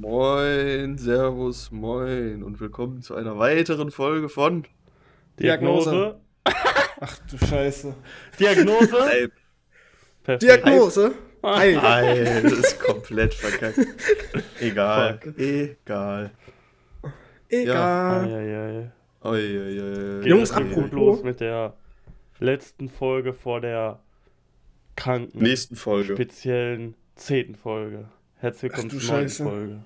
Moin, Servus, moin und willkommen zu einer weiteren Folge von Diagnose. Ach du Scheiße. Diagnose. Diagnose? Ei. Nein, das ist komplett verkackt. Egal, Fuck. egal. Egal. Oi, oi, oi, oi. Geht Jungs, nicht gut los mit der letzten Folge vor der kranken, Nächsten Folge. speziellen zehnten Folge. Herzlich willkommen zur Scheiße. Folge.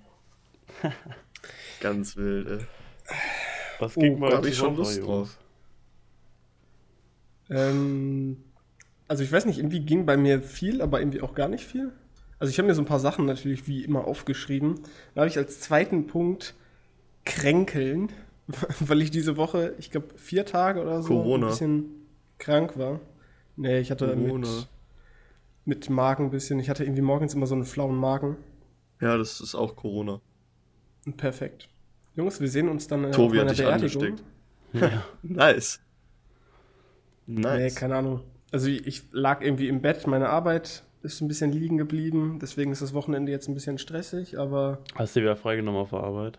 Ganz wild, ey. Was Oh ging mal Gott, hab die ich schon Lust Jungs? drauf. Ähm, also ich weiß nicht, irgendwie ging bei mir viel, aber irgendwie auch gar nicht viel. Also ich habe mir so ein paar Sachen natürlich wie immer aufgeschrieben. Da habe ich als zweiten Punkt kränkeln, weil ich diese Woche, ich glaube, vier Tage oder so Corona. ein bisschen krank war. Nee, ich hatte Corona. mit, mit Magen ein bisschen. Ich hatte irgendwie morgens immer so einen flauen Magen. Ja, das ist auch Corona. Perfekt. Jungs, wir sehen uns dann äh, Tobi auf hat meiner dich Beerdigung. angesteckt. Ja. Nice. Nee, Nice. keine Ahnung. Also ich lag irgendwie im Bett, meine Arbeit ist ein bisschen liegen geblieben, deswegen ist das Wochenende jetzt ein bisschen stressig, aber Hast du wieder freigenommen auf der Arbeit?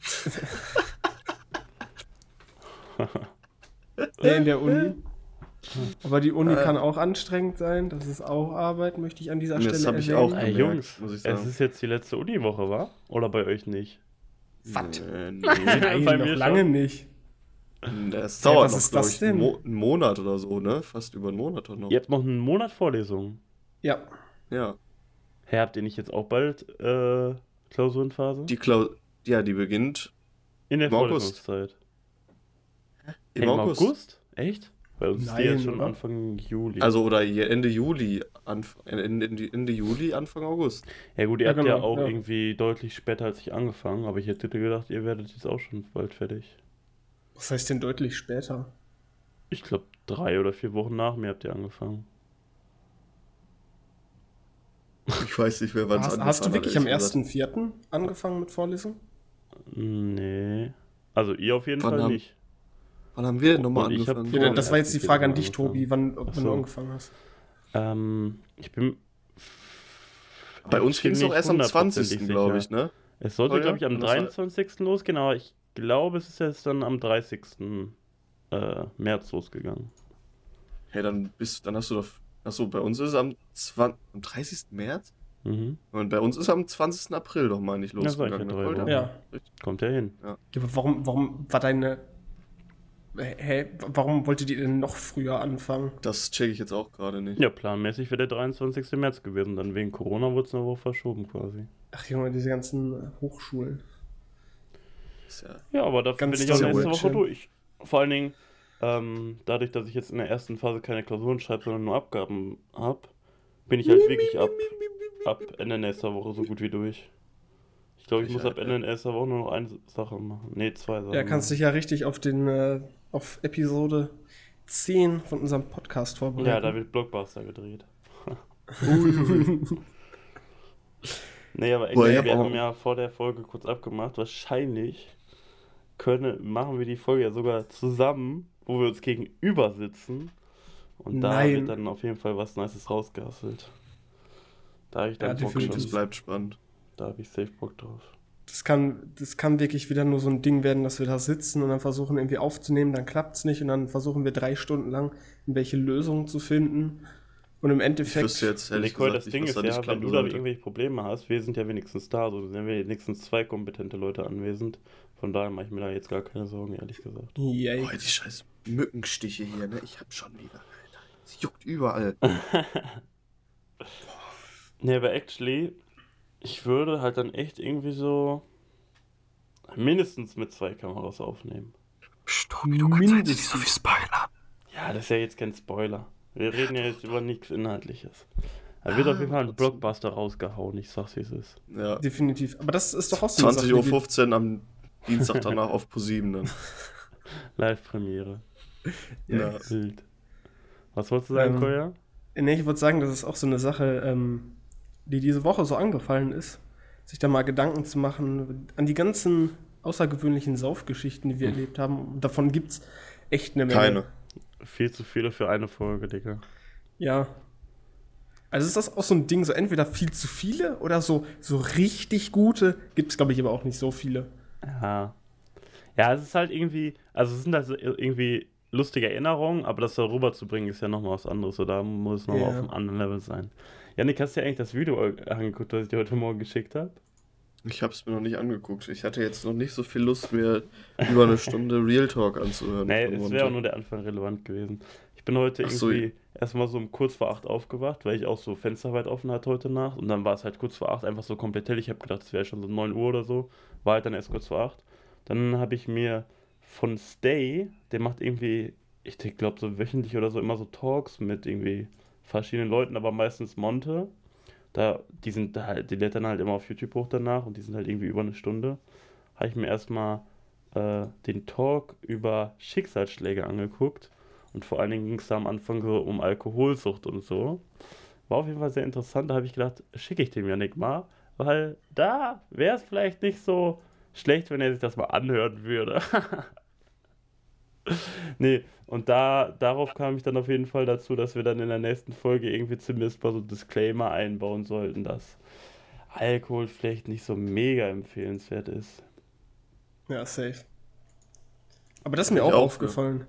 nee, in der Uni. Aber die Uni Äh. kann auch anstrengend sein, das ist auch Arbeit, möchte ich an dieser Das Stelle hab ich auch. Ey, gemerkt, Jungs, muss ich es sagen. ist jetzt die letzte Uniwoche, wa? Oder bei euch nicht? Was? Äh, nee. Nein, Bei noch mir lange schon. nicht. Das Ja, dauert was noch, ist das ich, denn? Mo einen Monat oder so, ne? Fast über einen Monat auch noch. Ihr habt noch einen Monat Vorlesungen. Ja, Ja. Hä, habt ihr nicht jetzt auch bald äh, Klausurenphase? Die Klau ja, die beginnt In der im August. Vorlesungszeit. im Im August. August? Echt? Bei uns ist die jetzt schon oder? Anfang Juli. Also oder Ende Juli, Anf Ende, Ende, Ende Juli, Anfang August. ja gut, ihr Ja, habt ja genau, auch ja. irgendwie deutlich später als ich angefangen, aber ich hätte gedacht, ihr werdet jetzt auch schon bald fertig. was heißt denn deutlich später? Ich glaube, drei oder vier Wochen nach mir habt ihr angefangen. Ich weiß nicht mehr, wann es Hast, angefangen hast du wirklich am ehrlich gesagt. 1.4. angefangen mit Vorlesung? Nee. Also ihr auf jeden Wann Fall haben- nicht. Wann haben wir denn nochmal Und ich hab angefangen? Ja, Oh, das war jetzt die Frage an dich. Tobi, wann, wann so. du angefangen hast. Ähm, ich bin. Bei uns ging es doch erst am hundertprozentig 20. glaube ich, ne? Es sollte, Oder? glaube ich, am Kann das sein? 23. losgehen, aber ich glaube, es ist jetzt dann am 30. Äh, März losgegangen. Hey, dann bist dann hast du doch. Achso, bei uns ist es am, 20, am 30. März? Mhm. Und bei uns ist es am 20. April doch mal nicht Ja, ja, losgegangen. drei ne? Ja. Kommt ja hin. Ja, aber warum, warum war deine. Hä? Warum wolltet ihr denn noch früher anfangen? Das checke ich jetzt auch gerade nicht. Ja, planmäßig wäre der 23. März gewesen. Dann wegen Corona wurde es eine Woche verschoben quasi. Ach Junge, diese ganzen äh, Hochschulen. Ist ja Ja, aber dafür bin ich auch nächste Woche Wildchen. durch. Vor allen Dingen, ähm, dadurch, dass ich jetzt in der ersten Phase keine Klausuren schreibe, sondern nur Abgaben habe, bin ich halt wirklich ab, ab Ende nächster Woche so gut wie durch. Ich glaube, ich Ich muss halt, ab Ende nächster Woche nur noch eine Sache machen. Nee, zwei Sachen. Ja, kannst machen. dich ja richtig auf den äh, auf Episode 10 von unserem Podcast vorbereiten. Ja, da wird Blockbuster gedreht. Nee, aber Boah, wir haben ja vor der Folge kurz abgemacht. Wahrscheinlich können, machen wir die Folge ja sogar zusammen, wo wir uns gegenüber sitzen. Und da Nein. wird dann auf jeden Fall was Nices rausgehasselt. Da habe ich dann Ja, Bock. Das bleibt spannend. Da habe ich safe Bock drauf. Das kann, das kann wirklich wieder nur so ein Ding werden, dass wir da sitzen und dann versuchen irgendwie aufzunehmen, dann klappt es nicht und dann versuchen wir drei Stunden lang irgendwelche Lösungen zu finden. Und im Ich Endeffekt. wüsste jetzt ehrlich Nicole, gesagt das nicht, Ding ist ja, wenn du da irgendwelche Probleme hast, wir sind ja wenigstens da, so sind wir wenigstens zwei kompetente Leute anwesend. Von daher mache ich mir da jetzt gar keine Sorgen, ehrlich gesagt. Yay. Boah, die scheiß Mückenstiche hier, ne? Ich hab schon wieder. Alter. Es juckt überall. Nee, aber actually, ich würde halt dann echt irgendwie so mindestens mit zwei Kameras aufnehmen. Stobi, du kannst jetzt nicht so viel spoilern. Ja, das ist ja jetzt kein Spoiler. Wir reden ja jetzt über nichts Inhaltliches. Da wird Ah, auf jeden Fall ein. Blockbuster rausgehauen, ich sag's wie es ist. Ja. Definitiv. Aber das ist doch auch so eine 20.15 Sache, Uhr am Dienstag danach auf ProSieben dann. Live-Premiere. Ja. Wild. Was wolltest du sagen, Ähm, Koya? Nee, ich würde sagen, das ist auch so eine Sache, ähm, die diese Woche so angefallen ist, sich da mal Gedanken zu machen an die ganzen außergewöhnlichen Saufgeschichten, die wir Hm. erlebt haben. Und davon gibt's echt eine Menge. Keine. Viel zu viele für eine Folge, Digga. Ja. Also ist das auch so ein Ding, so entweder viel zu viele oder so, so richtig gute? Gibt es, glaube ich, aber auch nicht so viele. Ja. Ja, es ist halt irgendwie, also es sind halt so irgendwie lustige Erinnerungen, aber das darüber zu bringen ist ja nochmal was anderes. So, da muss es nochmal Ja. auf einem anderen Level sein. Janik, hast du dir eigentlich das Video angeguckt, das ich dir heute Morgen geschickt habe? Ich habe es mir noch nicht angeguckt. Ich hatte jetzt noch nicht so viel Lust, mir über eine Stunde Real Talk anzuhören. Nee, es wäre auch nur der Anfang relevant gewesen. Ich bin heute Ach so, irgendwie erstmal so um kurz vor acht aufgewacht, weil ich auch so Fenster weit offen hatte heute Nacht. Und dann war es halt kurz vor acht, einfach so komplett hell. Ich habe gedacht, es wäre schon so 9 Uhr oder so. War halt dann erst kurz vor acht. Dann habe ich mir von Stay, der macht irgendwie, ich glaube so wöchentlich oder so immer so Talks mit irgendwie verschiedenen Leuten, aber meistens Monte. Da, die sind halt, die lädt dann halt immer auf YouTube hoch danach und die sind halt irgendwie über eine Stunde. Habe ich mir erstmal äh, den Talk über Schicksalsschläge angeguckt. Und vor allen Dingen ging es da am Anfang so um Alkoholsucht und so. War auf jeden Fall sehr interessant. Da habe ich gedacht, schicke ich dem Janik mal, weil da wäre es vielleicht nicht so schlecht, wenn er sich das mal anhören würde. nee, und da, darauf kam ich dann auf jeden Fall dazu, dass wir dann in der nächsten Folge irgendwie zumindest mal so Disclaimer einbauen sollten, dass Alkohol vielleicht nicht so mega empfehlenswert ist. Ja, safe. Aber das ist mir auch auch, aufgefallen.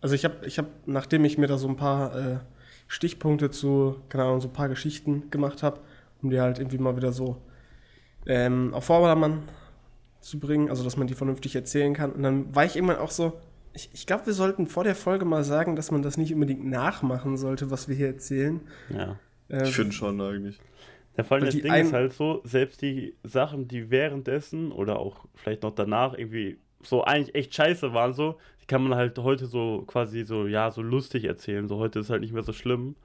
Also ich habe, ich hab, nachdem ich mir da so ein paar äh, Stichpunkte zu, keine Ahnung, so ein paar Geschichten gemacht habe, um die halt irgendwie mal wieder so ähm, auf Vordermann zu bringen, also dass man die vernünftig erzählen kann. Und dann war ich irgendwann auch so, ich, ich glaube, wir sollten vor der Folge mal sagen, dass man das nicht unbedingt nachmachen sollte, was wir hier erzählen. Ja. Äh, Ich finde schon eigentlich. Der Fall das die Ding ist halt so, selbst die Sachen, die währenddessen oder auch vielleicht noch danach irgendwie so eigentlich echt scheiße waren, so, die kann man halt heute so quasi so, ja, so lustig erzählen. So, heute ist halt nicht mehr so schlimm.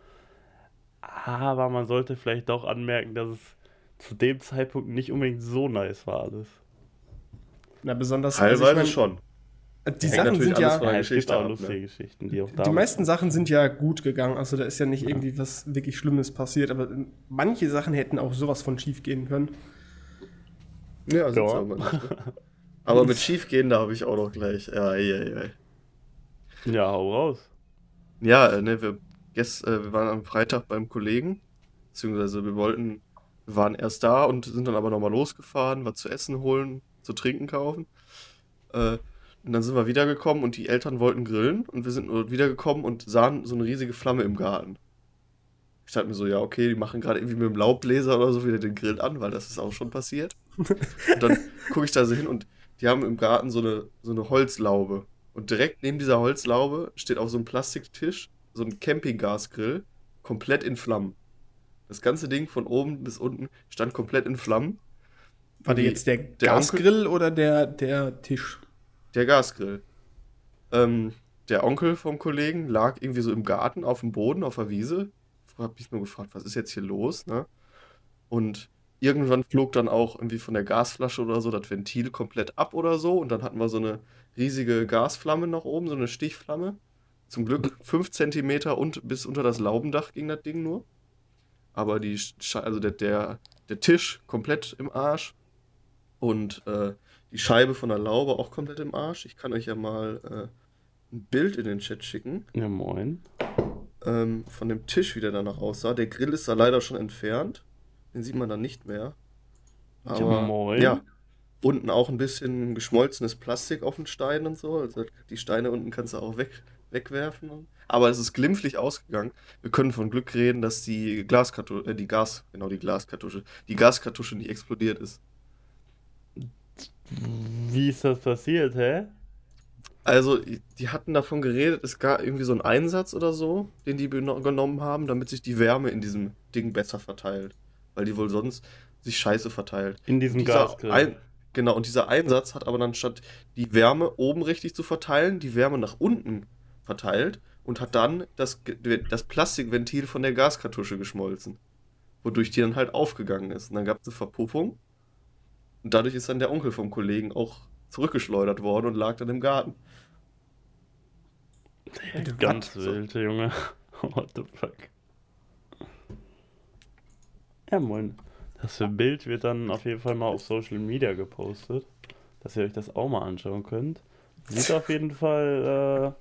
Aber man sollte vielleicht auch anmerken, dass es zu dem Zeitpunkt nicht unbedingt so nice war alles. na, besonders Teilweise also ich mein, schon. Die Hängt Sachen sind ja. Ja, es gibt Geschichte auch ab, lustige ne? Geschichten, die auch Die damals- meisten Sachen sind ja gut gegangen, also da ist ja nicht irgendwie was wirklich Schlimmes passiert, aber manche Sachen hätten auch sowas von schief gehen können. Ja, Ja. aber nicht. Ne? Aber mit Schiefgehen, da habe ich auch noch gleich. Ja, ey, ey. Ja, hau raus. Ja, äh, ne, wir, gest, äh, wir waren am Freitag beim Kollegen, beziehungsweise wir wollten, wir waren erst da und sind dann aber nochmal losgefahren, was zu essen holen, zu trinken kaufen. Äh, und dann sind wir wiedergekommen und die Eltern wollten grillen und wir sind nur wiedergekommen und sahen so eine riesige Flamme im Garten. Ich dachte mir so, ja, okay, die machen gerade irgendwie mit dem Laubbläser oder so wieder den Grill an, weil das ist auch schon passiert. und dann gucke ich da so hin und die haben im Garten so eine, so eine Holzlaube. Und direkt neben dieser Holzlaube steht auf so einem Plastiktisch so ein Campinggasgrill, komplett in Flammen. Das ganze Ding von oben bis unten stand komplett in Flammen. War der jetzt der, der Gasgrill oder der, der Tisch? Der Gasgrill. Ähm, der Onkel vom Kollegen lag irgendwie so im Garten auf dem Boden, auf der Wiese. Hab mich nur gefragt, was ist jetzt hier los, ne? Und irgendwann flog dann auch irgendwie von der Gasflasche oder so das Ventil komplett ab oder so. Und dann hatten wir so eine riesige Gasflamme noch oben, so eine Stichflamme. Zum Glück 5 cm und bis unter das Laubendach ging das Ding nur. Aber die, also der, der, der Tisch komplett im Arsch. Und äh, die Scheibe von der Laube auch komplett im Arsch. Ich kann euch ja mal äh, ein Bild in den Chat schicken. Ja, moin. Ähm, von dem Tisch, wie der danach aussah. Der Grill ist da leider schon entfernt. Den sieht man dann nicht mehr. Ja, moin. ja, unten auch ein bisschen geschmolzenes Plastik auf den Steinen und so. Also die Steine unten kannst du auch weg, wegwerfen. Aber es ist glimpflich ausgegangen. Wir können von Glück reden, dass die Glaskartusche, äh, die Gas, genau die Glaskartusche, die Gaskartusche nicht explodiert ist. Wie ist das passiert, hä? Also, die hatten davon geredet, es gab irgendwie so einen Einsatz oder so, den die genommen haben, damit sich die Wärme in diesem Ding besser verteilt. Weil die wohl sonst sich scheiße verteilt. In diesem. Ein, genau, und dieser Einsatz hat aber dann statt die Wärme oben richtig zu verteilen, die Wärme nach unten verteilt und hat dann das, das Plastikventil von der Gaskartusche geschmolzen. Wodurch die dann halt aufgegangen ist. Und dann gab es eine Verpuffung. Und dadurch ist dann der Onkel vom Kollegen auch zurückgeschleudert worden und lag dann im Garten. Bitte, Ganz wild, Junge. What the fuck? Ja, moin. Das Bild wird dann auf jeden Fall mal auf Social Media gepostet, dass ihr euch das auch mal anschauen könnt. Sieht auf jeden Fall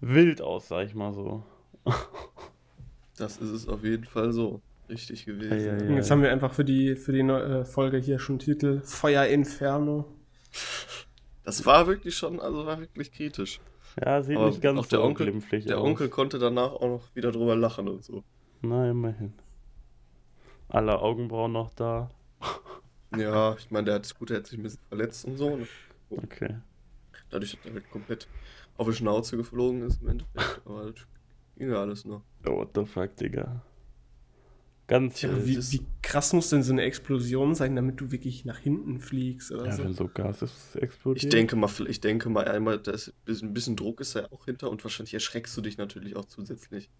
äh, wild aus, sag ich mal so. Das ist es auf jeden Fall so. Richtig gewesen. Ja, ja, ja. jetzt haben wir einfach für die, für die neue Folge hier schon Titel Feuer Inferno. Das war wirklich schon, also war wirklich kritisch. Ja, sieht Aber nicht ganz auch der so Onkel- glimpflich Der aus. Onkel konnte danach auch noch wieder drüber lachen und so. Na, immerhin. Alle Augenbrauen noch da. Ja, ich meine, der hat gut, der hat sich ein bisschen verletzt und so. Ne? Okay. Dadurch, dass er halt komplett auf die Schnauze geflogen ist im Endeffekt. Aber das ging ja alles noch. Oh, what the fuck, Digga. Ganz Ja, ja, aber wie, wie krass muss denn so eine Explosion sein, damit du wirklich nach hinten fliegst oder ja, so? wenn so Gas ist, explodiert. Ich denke mal, ich denke mal einmal, dass ein bisschen, ein bisschen Druck ist da auch hinter und wahrscheinlich erschreckst du dich natürlich auch zusätzlich.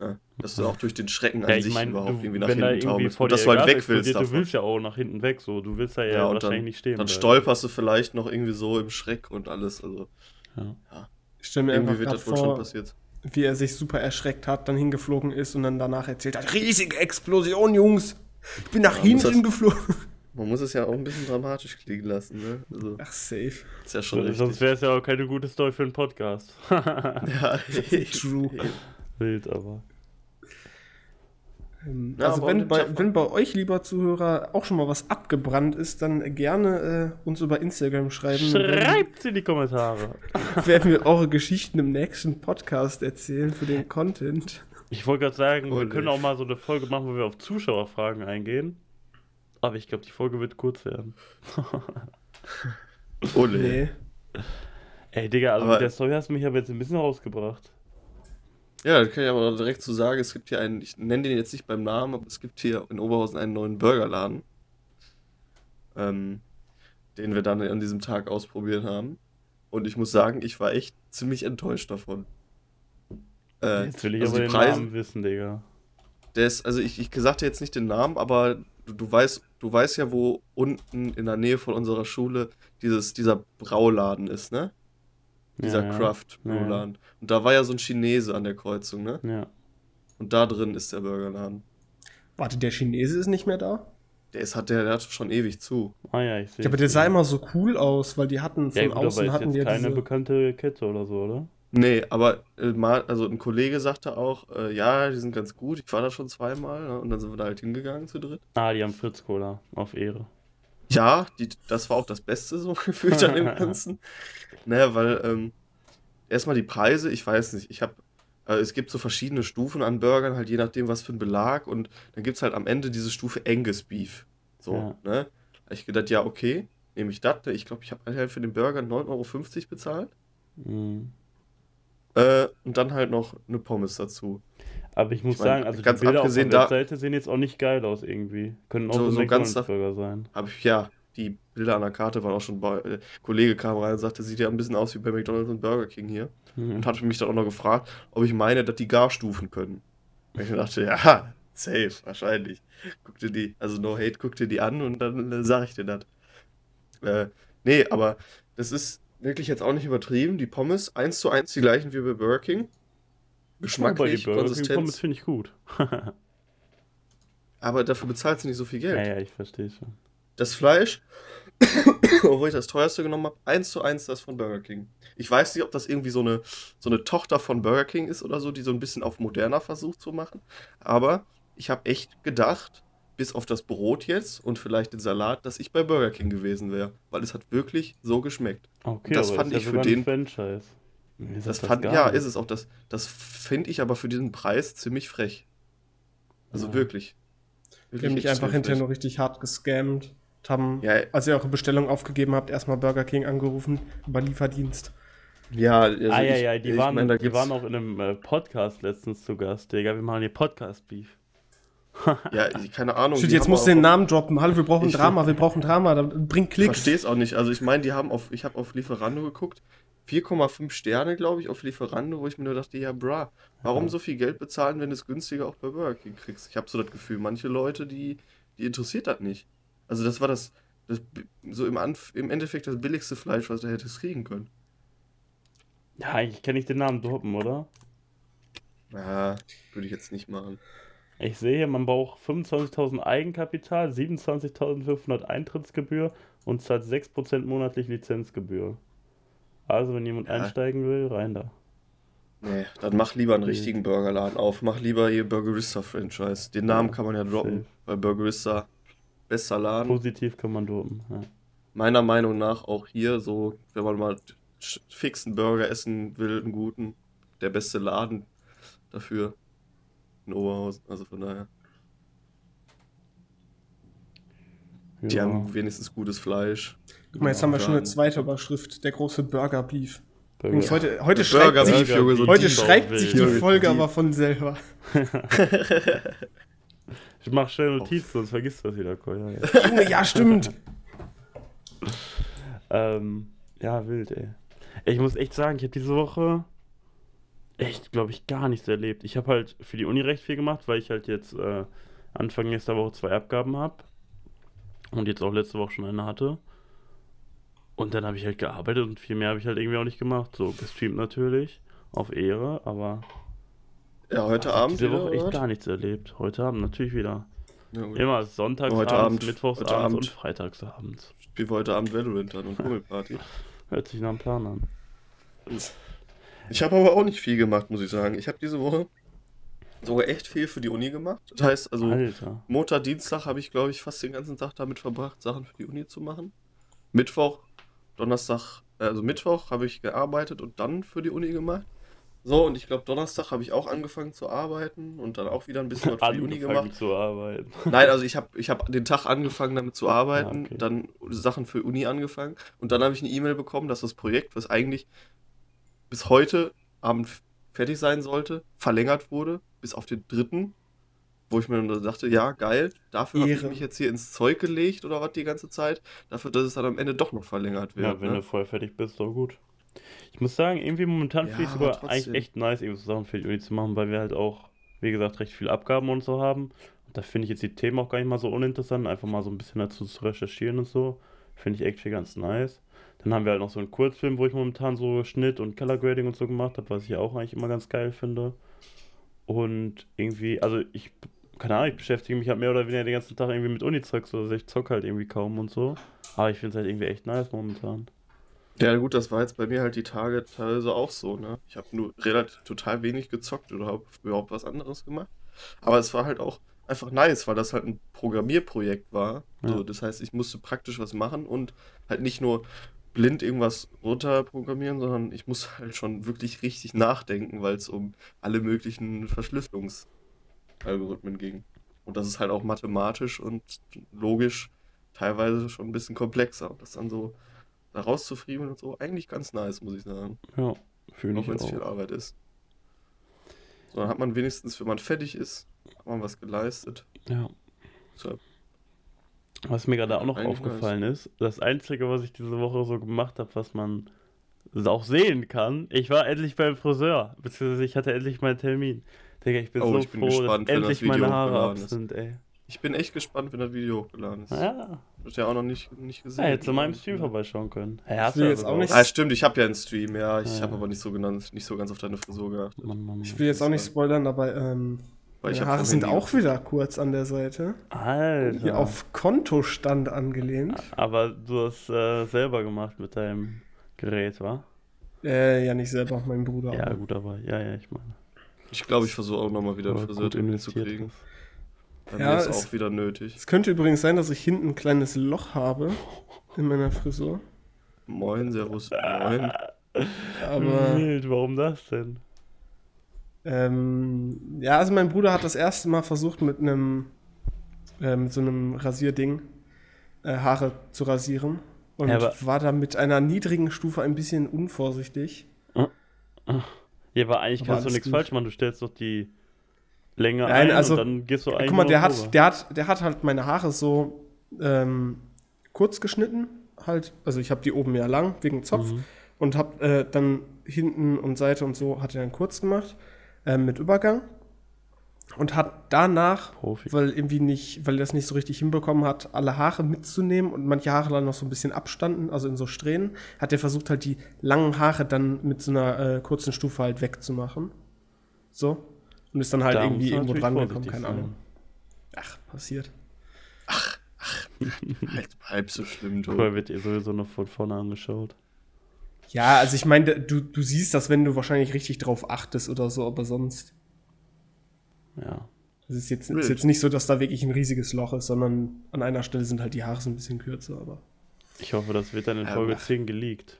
Ja, dass du auch durch den Schrecken an ja, ich sich meine, überhaupt du, irgendwie nach hinten taumelst. Und dass du halt Gas weg willst explodiert, du davon. willst ja auch nach hinten weg, so. Du willst ja, ja, Ja, wahrscheinlich dann, nicht stehen dann bleiben. stolperst du vielleicht noch irgendwie so im Schreck und alles. Also Ja. Ich stelle mir irgendwie wird das wohl schon passiert. Wie er sich super erschreckt hat, dann hingeflogen ist und dann danach erzählt hat, riesige Explosion, Jungs! Ich bin nach Ja, hinten geflogen. Man muss es ja auch ein bisschen dramatisch klingen lassen, ne? Also, Ach, safe. ist ja schon So, Sonst richtig. wäre es ja auch keine gute Story für einen Podcast. Ja, True. Wild, aber. Ähm, Ja, also wenn bei, wenn bei euch, lieber Zuhörer, auch schon mal was abgebrannt ist, dann gerne äh, uns über Instagram schreiben. Dann Schreibt's in die Kommentare. werden wir eure Geschichten im nächsten Podcast erzählen für den Content. Ich wollte gerade sagen, wir Ole. können auch mal so eine Folge machen, wo wir auf Zuschauerfragen eingehen. Aber ich glaube, die Folge wird kurz werden. Ole. Nee. Ey, Digga, also Aber- mit der Story hast du mich aber jetzt ein bisschen rausgebracht. Ja, das kann ich aber direkt so sagen. Es gibt hier einen, ich nenne den jetzt nicht beim Namen, aber es gibt hier in Oberhausen einen neuen Burgerladen, ähm, den wir dann an diesem Tag ausprobiert haben. Und ich muss sagen, ich war echt ziemlich enttäuscht davon. Äh, Jetzt will ich also aber die den Preise- Namen wissen, Digga. Der ist, also ich, ich sagte jetzt nicht den Namen, aber du, du weißt, du weißt ja, wo unten in der Nähe von unserer Schule dieses, dieser Brauladen ist, ne? Dieser ja. Craft Ja, ja. Und da war ja so ein Chinese an der Kreuzung, ne? Ja. Und da drin ist der Burgerladen. Warte, der Chinese ist nicht mehr da? Der ist, hat, der, der hat schon ewig zu. Ah ja, ich sehe. Ja, aber der sah immer so cool aus, weil die hatten von ja, gut, außen hatten die keine diese... bekannte Kette oder so, oder? Nee, aber äh, mal, also ein Kollege sagte auch, äh, ja, die sind ganz gut. Ich war da schon zweimal, ne? Und dann sind wir da halt hingegangen zu dritt. Ah, die haben Fritz Cola. Auf Ehre. Ja, die, das war auch das Beste so gefühlt an dem Ganzen. Naja, weil ähm, erstmal die Preise, ich weiß nicht, ich habe, äh, es gibt so verschiedene Stufen an Burgern, halt je nachdem, was für ein Belag und dann gibt es halt am Ende diese Stufe Angus Beef. So, Ja. ne? Ich gedacht, ja, okay, nehme ich das. Ich glaube, ich habe halt für den Burger 9,50 Euro bezahlt. Mhm. Äh, und dann halt noch eine Pommes dazu. Aber ich muss Ich mein, sagen, also ganz die Bilder abgesehen auf der da- Webseite sehen jetzt auch nicht geil aus irgendwie. Können auch So- so, ganz McDonalds-Burger sein. Habe ich, ja, die Bilder an der Karte waren auch schon bei, äh, Kollege kam rein und sagte, sieht ja ein bisschen aus wie bei McDonalds und Burger King hier. Mhm. und hatte mich dann auch noch gefragt, ob ich meine, dass die Garstufen können. Und ich dachte, ja, safe, wahrscheinlich. Guck dir die, also no hate, guck dir die an und dann äh, sag ich dir das. Äh, nee, aber das ist wirklich jetzt auch nicht übertrieben. Die Pommes, eins zu eins die gleichen wie bei Burger King. Geschmacklich, Pommes Konsistenz. finde ich gut. Aber dafür bezahlst du nicht so viel Geld. ja, ja, ich verstehe schon. Das Fleisch, obwohl ich das teuerste genommen habe, eins zu eins das von Burger King. Ich weiß nicht, ob das irgendwie so eine, so eine Tochter von Burger King ist oder so, die so ein bisschen auf moderner versucht zu machen. Aber ich habe echt gedacht, bis auf das Brot jetzt und vielleicht den Salat, dass ich bei Burger King gewesen wäre. Weil es hat wirklich so geschmeckt. Okay, Das aber fand ist ich ja für sogar ein den- Franchise. Das sagt fand, ja, nichts. ist es auch. Das, das finde ich aber für diesen Preis ziemlich frech. Also Ja. wirklich. Die haben mich einfach hinterher nur richtig hart gescammt. Haben, Ja, als ihr eure Bestellung aufgegeben habt, erstmal Burger King angerufen über Lieferdienst. ja, also ah, ja, ich- ja, die, ich waren, mein, die waren auch in einem äh, Podcast letztens zu Gast, Digga. Wir machen hier Podcast-Beef. Ja, ich- keine Ahnung. Shit, jetzt musst du den Namen droppen. Hallo, wir brauchen Ich- Drama, wir brauchen Drama. Dann bringt Ich Klicks. verstehe es auch nicht. Also ich meine, die haben auf, ich habe auf Lieferando geguckt, 4,5 Sterne, glaube ich, auf Lieferando, wo ich mir nur dachte, ja, bra, warum Ja. so viel Geld bezahlen, wenn du es günstiger auch bei Burger King kriegst? Ich habe so das Gefühl, manche Leute, die, die interessiert das nicht. Also das war das, das so im, Anf im Endeffekt das billigste Fleisch, was du hättest kriegen können. Ja, eigentlich kann ich den Namen droppen, oder? Ja, würde ich jetzt nicht machen. Ich sehe hier, man braucht 25.000 Eigenkapital, 27.500 Eintrittsgebühr und zahlt 6% monatlich Lizenzgebühr. Also, wenn jemand Ja. einsteigen will, rein da. Nee, dann mach lieber einen richtigen Burgerladen auf. Mach lieber hier Burgerista-Franchise. Den Namen kann man ja droppen, weil Burgerista bester Laden. Positiv kann man droppen. Ja. Meiner Meinung nach auch hier so, wenn man mal fixen Burger essen will, einen guten, der beste Laden dafür in Oberhausen. Also von daher. Die Ja. haben wenigstens gutes Fleisch. Guck mal, jetzt haben wir schon eine zweite Überschrift, der große Burger Beef. Übrigens, heute, heute schreibt sich, Beef, Junge, heute die- schreibt sich die Junge, Folge aber von selber. Ich mach schnell Notizen, sonst vergisst das wieder, Koya. Ja. Junge, ja, stimmt. ähm, ja, wild, ey. Ich muss echt sagen, ich habe diese Woche echt, glaube ich, gar nichts erlebt. Ich habe halt für die Uni recht viel gemacht, weil ich halt jetzt äh, Anfang nächster Woche zwei Abgaben habe. Und jetzt auch letzte Woche schon eine hatte. Und dann habe ich halt gearbeitet und viel mehr habe ich halt irgendwie auch nicht gemacht. So gestreamt natürlich, auf Ehre, aber Ja, heute ich hab Abend. diese wieder, Woche echt gar nichts erlebt. Heute Abend natürlich wieder. Ja. Immer sonntags Heute abends, Abend, mittwochs heute abends Abend. und freitags abends. Spiel heute Abend Valorant dann und Kummelparty. Hört sich nach einem Plan an. Ich habe aber auch nicht viel gemacht, muss ich sagen. Ich habe diese Woche sogar echt viel für die Uni gemacht. Das heißt, also Alter. Montag, Dienstag habe ich, glaube ich, fast den ganzen Tag damit verbracht, Sachen für die Uni zu machen. Mittwoch, Donnerstag, also Mittwoch habe ich gearbeitet und dann für die Uni gemacht. So, und ich glaube, Donnerstag habe ich auch angefangen zu arbeiten und dann auch wieder ein bisschen was für die Uni gemacht. zu arbeiten. Nein, also ich habe ich hab den Tag angefangen damit zu arbeiten, Ah, okay. dann Sachen für Uni angefangen und dann habe ich eine E-Mail bekommen, dass das Projekt, was eigentlich bis heute Abend fertig sein sollte, verlängert wurde bis auf den dritten, wo ich mir dann dachte, ja, geil, dafür habe ich mich jetzt hier ins Zeug gelegt oder was die ganze Zeit, dafür, dass es dann am Ende doch noch verlängert wird. Ja, wenn ne? du voll fertig bist, doch gut. Ich muss sagen, irgendwie momentan Ja, finde ich aber sogar eigentlich echt nice, irgendwie so Sachen für die Uni zu machen, weil wir halt auch, wie gesagt, recht viele Abgaben und so haben. Und da finde ich jetzt die Themen auch gar nicht mal so uninteressant, einfach mal so ein bisschen dazu zu recherchieren und so. Finde ich actually ganz nice. Dann haben wir halt noch so einen Kurzfilm, wo ich momentan so Schnitt und Color Grading und so gemacht habe, was ich auch eigentlich immer ganz geil finde. Und irgendwie, also ich, keine Ahnung, ich beschäftige mich halt mehr oder weniger den ganzen Tag irgendwie mit Uni-Zeugs, also ich zock halt irgendwie kaum und so. Aber ich finde es halt irgendwie echt nice momentan. Ja, gut, das war jetzt bei mir halt die Tage teilweise auch so, ne? Ich habe nur relativ total wenig gezockt oder hab überhaupt was anderes gemacht. Aber es war halt auch einfach nice, weil das halt ein Programmierprojekt war. So, Ja. das heißt, ich musste praktisch was machen und halt nicht nur blind irgendwas runterprogrammieren, sondern ich muss halt schon wirklich richtig nachdenken, weil es um alle möglichen Verschlüsselungsalgorithmen ging. Und das ist halt auch mathematisch und logisch teilweise schon ein bisschen komplexer. Und das dann so da rauszufriemeln und so, eigentlich ganz nice, muss ich sagen. Ja, fühle Auch ich wenn es viel auch. Arbeit ist. So, dann hat man wenigstens, wenn man fertig ist, hat man was geleistet. Ja. So, Was mir gerade auch noch Eigentlich aufgefallen ist, das Einzige, was ich diese Woche so gemacht habe, was man auch sehen kann, ich war endlich beim Friseur, beziehungsweise ich hatte endlich meinen Termin. Digga, ich bin Oh, so ich bin froh, gespannt, dass wenn das endlich Video meine Haare ab hochgeladen ist. sind, ey. ich bin echt gespannt, wenn das Video hochgeladen ist. Ja, Wird ja auch noch nicht, nicht gesehen. ja hättest du in meinem Stream vorbeischauen können. Ja, hast will du jetzt aber auch nicht- Ah, stimmt, ich habe ja einen Stream, ja. Ich Ja. habe aber nicht so, genannt, nicht so ganz auf deine Frisur geachtet. Mann, Mann, Ich will jetzt auch nicht spoilern, aber ähm, Weil ich meine Haare sind auch wieder kurz an der Seite. Alter. Hier auf Kontostand angelehnt. Aber du hast äh, selber gemacht mit deinem Gerät, wa? Äh, ja, nicht selber, mein Bruder. Ja, aber. gut, aber ja, ja, ich meine. Ich glaube, ich versuche auch nochmal wieder einen aber Friseur gut investiert hinzukriegen. hast. Bei Ja, ist es- auch wieder nötig. Es könnte übrigens sein, dass ich hinten ein kleines Loch habe in meiner Frisur. Moin, Servus, moin. Aber Wild, warum das denn? ähm, ja, also mein Bruder hat das erste Mal versucht mit einem äh, mit so einem Rasierding äh, Haare zu rasieren und Ja, war da mit einer niedrigen Stufe ein bisschen unvorsichtig. Ja, aber eigentlich Aber kannst du nichts gut. falsch machen. Du stellst doch die Länge Nein, ein also, und dann gehst du eigentlich Guck mal, der hat, der hat, der hat halt meine Haare so ähm, kurz geschnitten, halt. Also ich habe die oben ja lang wegen Zopf Mhm. und habe äh, dann hinten und Seite und so hat er dann kurz gemacht ähm, mit Übergang und hat danach, Profi. weil irgendwie nicht, weil er das nicht so richtig hinbekommen hat, alle Haare mitzunehmen und manche Haare dann noch so ein bisschen abstanden, also in so Strähnen, hat er versucht halt die langen Haare dann mit so einer äh, kurzen Stufe halt wegzumachen. So. Und ist dann halt Da irgendwie irgendwo dran gekommen, keine sein. Ahnung. Ach, passiert. Halb, halb so schlimm, du. Vorher wird ihr sowieso noch von vorne angeschaut. Ja, also ich meine, du, du siehst das, wenn du wahrscheinlich richtig drauf achtest oder so, aber sonst. Ja. Es ist jetzt, ist jetzt nicht so, dass da wirklich ein riesiges Loch ist, sondern an einer Stelle sind halt die Haare so ein bisschen kürzer, aber. Ich hoffe, das wird dann in Ja, Folge mach. 10 geleakt.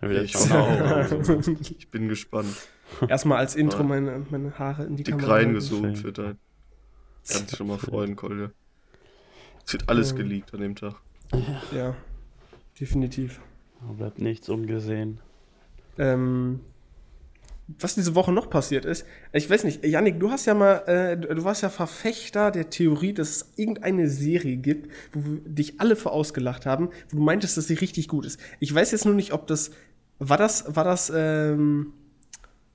Dann Ich auch. Ich bin gespannt. Erstmal als Intro meine, meine Haare in die Dick Kamera. halten. reingezoomt wird dein. Kannst dich schon mal freuen, Kolja. Es wird alles Ähm. geleakt an dem Tag. Ja, definitiv. Da bleibt nichts ungesehen. Ähm, was diese Woche noch passiert ist, ich weiß nicht, Yannick, du hast ja mal, äh, du warst ja Verfechter der Theorie, dass es irgendeine Serie gibt, wo wir dich alle für ausgelacht haben, wo du meintest, dass sie richtig gut ist. Ich weiß jetzt nur nicht, ob das, war das, war das, ähm,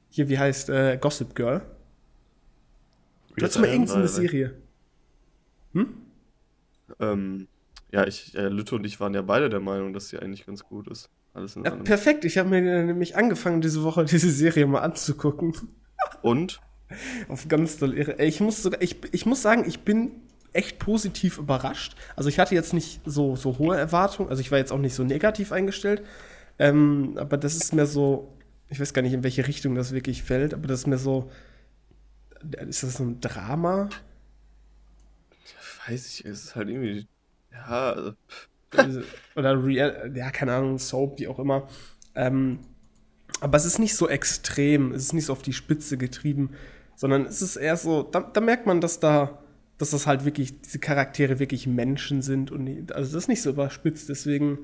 hier, wie heißt, äh, Gossip Girl? Du hast mal irgendeine Serie. Ähm, ja, ich, äh, Lütte und ich waren ja beide der Meinung, dass sie eigentlich ganz gut ist. Alles in Ja, allem. perfekt, ich habe mir nämlich angefangen, diese Woche diese Serie mal anzugucken. Und? Auf ganz doll irre. Ich muss sogar, ich, ich muss sagen, ich bin echt positiv überrascht. Also ich hatte jetzt nicht so, so hohe Erwartungen, also ich war jetzt auch nicht so negativ eingestellt. Ähm, aber das ist mir so, ich weiß gar nicht, in welche Richtung das wirklich fällt, aber das ist mir so. Ist das so ein Drama? Weiß ich, es ist halt irgendwie. Ja, also, Oder Real, ja, keine Ahnung, Soap, wie auch immer. Ähm, aber es ist nicht so extrem, es ist nicht so auf die Spitze getrieben, sondern es ist eher so, da, da merkt man, dass da, dass das halt wirklich, diese Charaktere wirklich Menschen sind und also das ist nicht so überspitzt, deswegen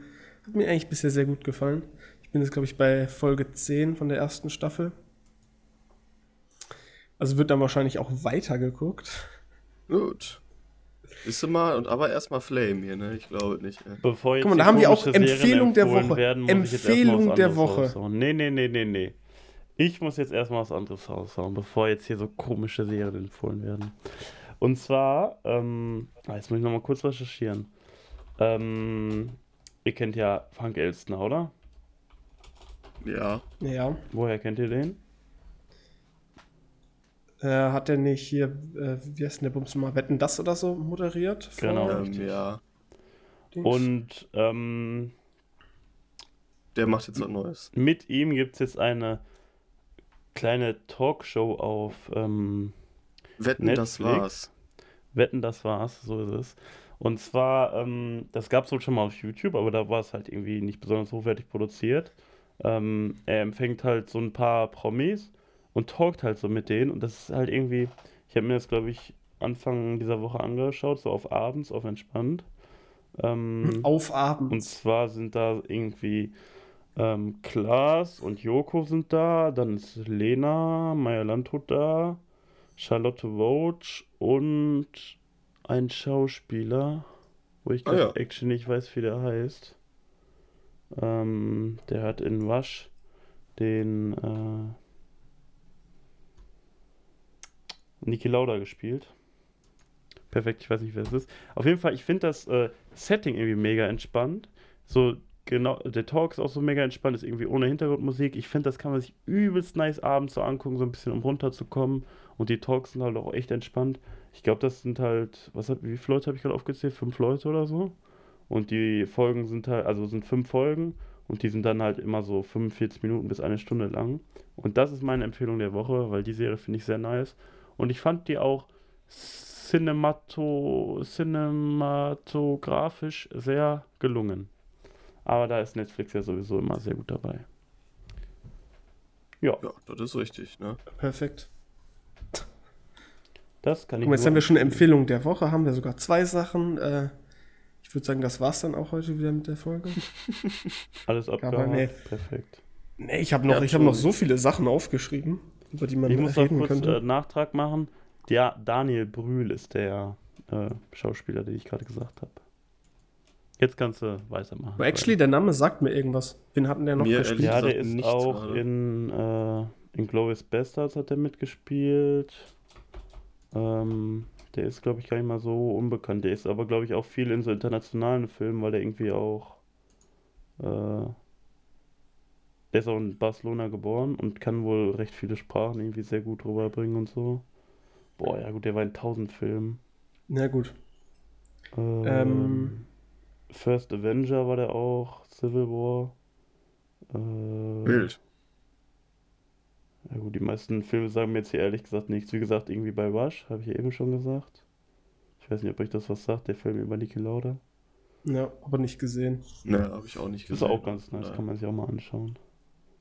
hat mir eigentlich bisher sehr gut gefallen. Ich bin jetzt, glaube ich, bei Folge 10 von der ersten Staffel. Also wird dann wahrscheinlich auch weitergeguckt. gut. Ist mal, und aber erstmal Flame hier, ne? Ich glaube nicht. Ey. Bevor jetzt Guck mal, da haben wir auch Empfehlung der Woche. Werden, Empfehlung der Woche. raushauen. Nee, nee, nee, nee, nee. Ich muss jetzt erstmal was anderes raushauen, bevor jetzt hier so komische Serien empfohlen werden. Und zwar, ähm, ah, jetzt muss ich nochmal kurz recherchieren. Ähm, ihr kennt ja Frank Elstner, oder? Ja. Ja. Woher kennt ihr den? Äh, hat er nicht hier, äh, wie heißt denn der Bums mal, Wetten das oder so moderiert? Genau. Ähm, richtig. ja. Und ähm, Der macht jetzt was Neues. mit ihm gibt es jetzt eine kleine Talkshow auf ähm, Wetten, das Netflix. war's. Wetten, das war's, so ist es. Und zwar, ähm, das gab es wohl schon mal auf YouTube, aber da war es halt irgendwie nicht besonders hochwertig produziert. Ähm, er empfängt halt so ein paar Promis und talkt halt so mit denen und das ist halt irgendwie, ich habe mir das glaube ich Anfang dieser Woche angeschaut, so auf abends, auf entspannt. Ähm, Auf und Abends. zwar sind da irgendwie ähm, Klaas und Joko sind da, dann ist Lena Meyer-Landrut da, Charlotte Roach und ein Schauspieler, wo ich Ah, gerade ja. actually nicht weiß, wie der heißt. Ähm, der hat in Wasch den äh, Niki Lauda gespielt. Perfekt, ich weiß nicht, wer es ist. Auf jeden Fall, ich finde das äh, Setting irgendwie mega entspannt. So, genau, der Talk ist auch so mega entspannt, ist irgendwie ohne Hintergrundmusik. Ich finde, das kann man sich übelst nice abends so angucken, so ein bisschen um runterzukommen. Und die Talks sind halt auch echt entspannt. Ich glaube, das sind halt, was hat, wie viele Leute habe ich gerade aufgezählt? Fünf Leute oder so. Und die Folgen sind halt, also sind fünf Folgen und die sind dann halt immer so 45 Minuten bis eine Stunde lang. Und das ist meine Empfehlung der Woche, weil die Serie finde ich sehr nice. Und ich fand die auch cinemato, cinematografisch sehr gelungen. Aber da ist Netflix ja sowieso immer sehr gut dabei. Ja, Ja, das ist richtig, ne? Perfekt. das kann ich Guck mal, jetzt haben wir schon. Empfehlung der Woche, haben wir sogar zwei Sachen. Äh, ich würde sagen, das war's dann auch heute wieder mit der Folge. Alles abgehakt. nee. Perfekt. nee, ich habe noch, Ja, ich hab noch so viele Sachen aufgeschrieben, über die man Ich muss noch reden kurz könnte. äh, Nachtrag machen. Der Daniel Brühl ist der äh, Schauspieler, den ich gerade gesagt habe. Jetzt kannst du weitermachen. Aber actually, der Name sagt mir irgendwas. Wen hatten der noch Mir gespielt? ja, der ist auch gerade. in, äh, in Glorious Bastards hat er mitgespielt. Ähm, der ist, glaube ich, gar nicht mal so unbekannt. Der ist aber, glaube ich, auch viel in so internationalen Filmen, weil der irgendwie auch. Äh, der ist auch in Barcelona geboren und kann wohl recht viele Sprachen irgendwie sehr gut rüberbringen und so. Boah, ja gut, der war in tausend Filmen. Na gut. Ähm, Ähm. First Avenger war der auch, Civil War. Äh, Wild. Ja gut, die meisten Filme sagen mir jetzt hier ehrlich gesagt nichts. Wie gesagt, irgendwie bei Rush, habe ich ja eben schon gesagt. Ich weiß nicht, ob euch das was sagt, der Film über Niki Lauda. Ja, aber nicht gesehen. Ne, habe ich auch nicht Ist gesehen. auch ganz nice, Ja. kann man sich auch mal anschauen.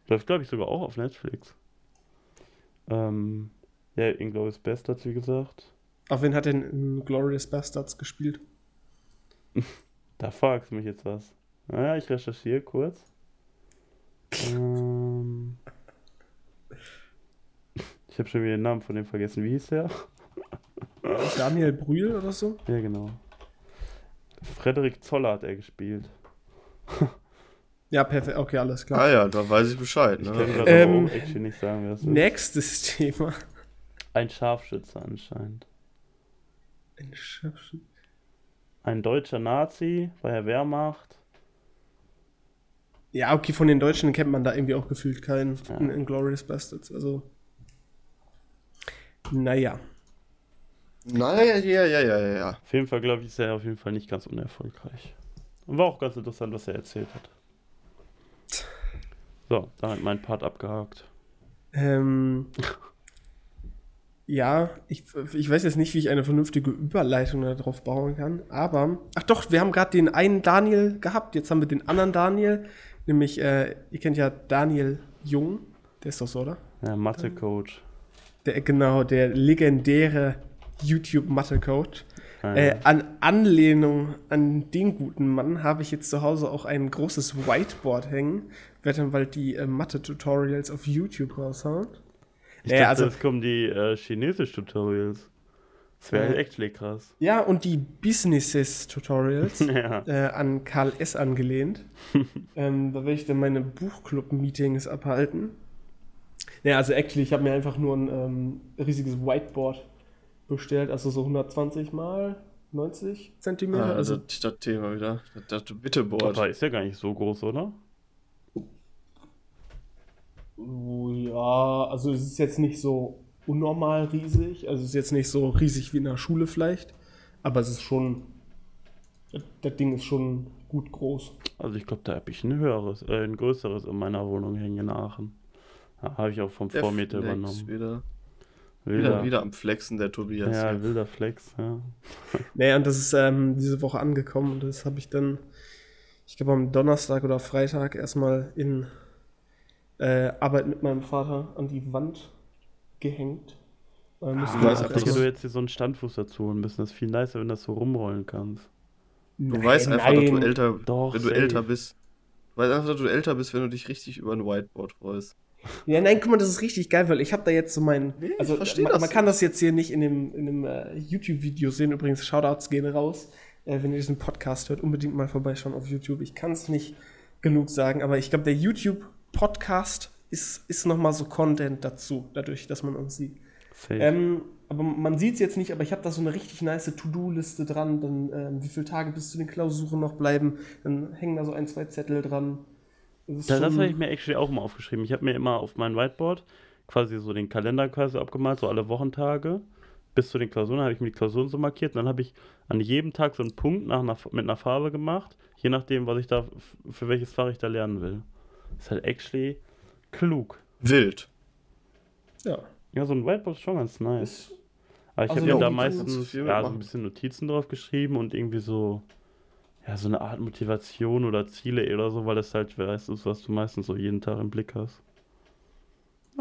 Läuft, glaube ich, sogar auch auf Netflix. Ähm, ja, Inglourious Bastards, wie gesagt. Auf wen hat denn in Glorious Bastards gespielt? Da fragst du mich jetzt was. Naja, ich recherchiere kurz. ähm, ich habe schon wieder den Namen von dem vergessen. Wie hieß der? Daniel Brühl oder so? Ja, genau. Frederik Zoller hat er gespielt. Ja, perfekt. Okay, alles klar. Ah ja, da weiß ich Bescheid. Ich kann Ne? gerade Ähm, actually nicht sagen, wer das ist. Nächstes Thema. Ein Scharfschütze anscheinend. Ein Schöpfen. Ein deutscher Nazi bei der Wehrmacht. Ja, okay, von den Deutschen kennt man da irgendwie auch gefühlt keinen Ja. in, in Glorious Bastards. Also. Naja. Naja, ja, ja, ja, ja, ja. Auf jeden Fall, glaube ich, ist er auf jeden Fall nicht ganz unerfolgreich. Und war auch ganz interessant, was er erzählt hat. So, damit mein Part abgehakt. Ähm, ja, ich, ich weiß jetzt nicht, wie ich eine vernünftige Überleitung darauf bauen kann, aber. Ach doch, wir haben gerade den einen Daniel gehabt, jetzt haben wir den anderen Daniel, nämlich, äh, ihr kennt ja Daniel Jung, der ist doch so, oder? Ja, Mathe-Coach. Der, genau, der legendäre YouTube-Mathe-Coach. Ah, Äh, an Anlehnung an den guten Mann habe ich jetzt zu Hause auch ein großes Whiteboard hängen. Werde dann bald die äh, Mathe-Tutorials auf YouTube raushauen. ich naja, dachte, also- jetzt kommen die äh, chinesisch-Tutorials. Das wäre halt echt krass. Ja, und die Businesses-Tutorials ja. äh, an Karl S. angelehnt. ähm, da werde ich dann meine Buchclub-Meetings abhalten. Ja, also actually, ich habe mir einfach nur ein ähm, riesiges Whiteboard bestellt, also so 120 mal 90 Zentimeter. Ah, also das, das Thema wieder. Das, das Bitteboard. Aber ist ja gar nicht so groß, oder? Oh, Ja, also es ist jetzt nicht so unnormal riesig. Also es ist jetzt nicht so riesig wie in der Schule vielleicht. Aber es ist schon. Das, Ding ist schon gut groß. Also ich glaube, da habe ich ein höheres, äh, ein größeres in meiner Wohnung hängen in Aachen. Habe ich auch vom Vormieter übernommen. Wieder, Wilder, wieder, wieder am Flexen, der Tobias. ja, wilder Flex, ja. Naja, und das ist ähm, diese Woche angekommen. Und das habe ich dann, ich glaube, am Donnerstag oder Freitag erstmal in äh, Arbeit mit meinem Vater an die Wand gehängt. Weil mussten du weißt einfach, erstmal- du jetzt hier so einen Standfuß dazu holen müssen. Das ist viel nicer, wenn du das so rumrollen kannst. Du weißt einfach, dass du nein. älter, Doch, wenn du safe. älter bist. Du weißt einfach, dass du älter bist, wenn du dich richtig über ein Whiteboard freust. Ja, nein, guck mal, das ist richtig geil, weil ich habe da jetzt so mein. Nee, ich also, versteh man, das. man kann das jetzt hier nicht in dem, in dem äh, YouTube-Video sehen. Übrigens, Shoutouts gehen raus. Äh, wenn ihr diesen Podcast hört, unbedingt mal vorbeischauen auf YouTube. Ich kann es nicht genug sagen, aber ich glaube, der YouTube-Podcast ist, ist nochmal so Content dazu, dadurch, dass man uns sieht. Ähm, aber man sieht es jetzt nicht, aber ich habe da so eine richtig nice To-Do-Liste dran. Dann, ähm, wie viele Tage bis zu den Klausuren noch bleiben. Dann hängen da so ein, zwei Zettel dran. Das schon- habe ich mir actually auch mal aufgeschrieben. Ich habe mir immer auf mein Whiteboard quasi so den Kalender quasi abgemalt, so alle Wochentage. Bis zu den Klausuren habe ich mir die Klausuren so markiert. Und dann habe ich an jedem Tag so einen Punkt nach einer, mit einer Farbe gemacht, je nachdem, was ich da, für welches Fach ich da lernen will. Ist halt actually klug. Wild. Ja. Ja, so ein Whiteboard ist schon ganz nice. Ist, Aber ich Also habe ja da meistens ja, so ein bisschen Notizen drauf geschrieben und irgendwie so, ja, so eine Art Motivation oder Ziele oder so, weil das halt weißt, ist, was du meistens so jeden Tag im Blick hast.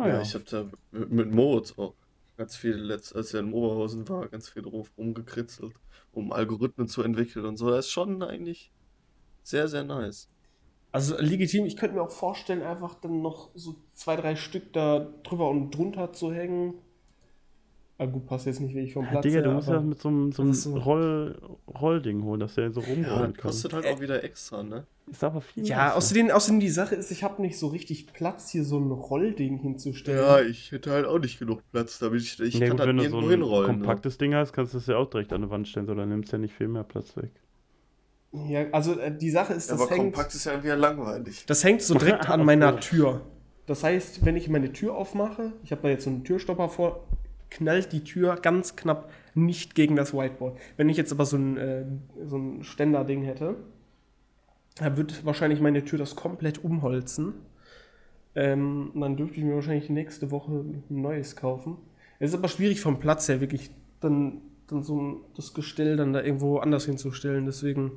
Ja, Naja. ich habe da mit, mit Moritz auch ganz viel, letzt, als er in Oberhausen war, ganz viel drauf rumgekritzelt, um Algorithmen zu entwickeln und so. Das ist schon eigentlich sehr, sehr nice. Also legitim, ich könnte mir auch vorstellen, einfach dann noch so zwei, drei Stück da drüber und drunter zu hängen. Ah gut, passt jetzt nicht wirklich vom Ja, Platz Digga, du her, musst ja aber mit so einem, so einem so. Roll, Rollding holen, dass der so Ja, rumrollen das kann. kostet halt auch wieder extra, ne? Ist aber viel. Ja, außerdem, außerdem die Sache ist, ich habe nicht so richtig Platz, hier so ein Rollding hinzustellen. Ja, ich hätte halt auch nicht genug Platz, damit ich, ich ja, kann gut, halt wenn du so ein hinrollen. Ne? kompaktes Ding hast, kannst du es ja auch direkt an die Wand stellen, so dann nimmst du ja nicht viel mehr Platz weg. Ja, also äh, die Sache ist, Ja, das aber hängt, kompakt ist ja wieder langweilig. das hängt so direkt an meiner. Tür. Das heißt, wenn ich meine Tür aufmache, ich habe da jetzt so einen Türstopper vor, knallt die Tür ganz knapp nicht gegen das Whiteboard. Wenn ich jetzt aber so ein, äh, so ein Ständer-Ding hätte, dann wird wahrscheinlich meine Tür das komplett umholzen. Ähm, dann dürfte ich mir wahrscheinlich nächste Woche ein neues kaufen. Es ist aber schwierig vom Platz her, wirklich dann, dann so das Gestell dann da irgendwo anders hinzustellen. Deswegen.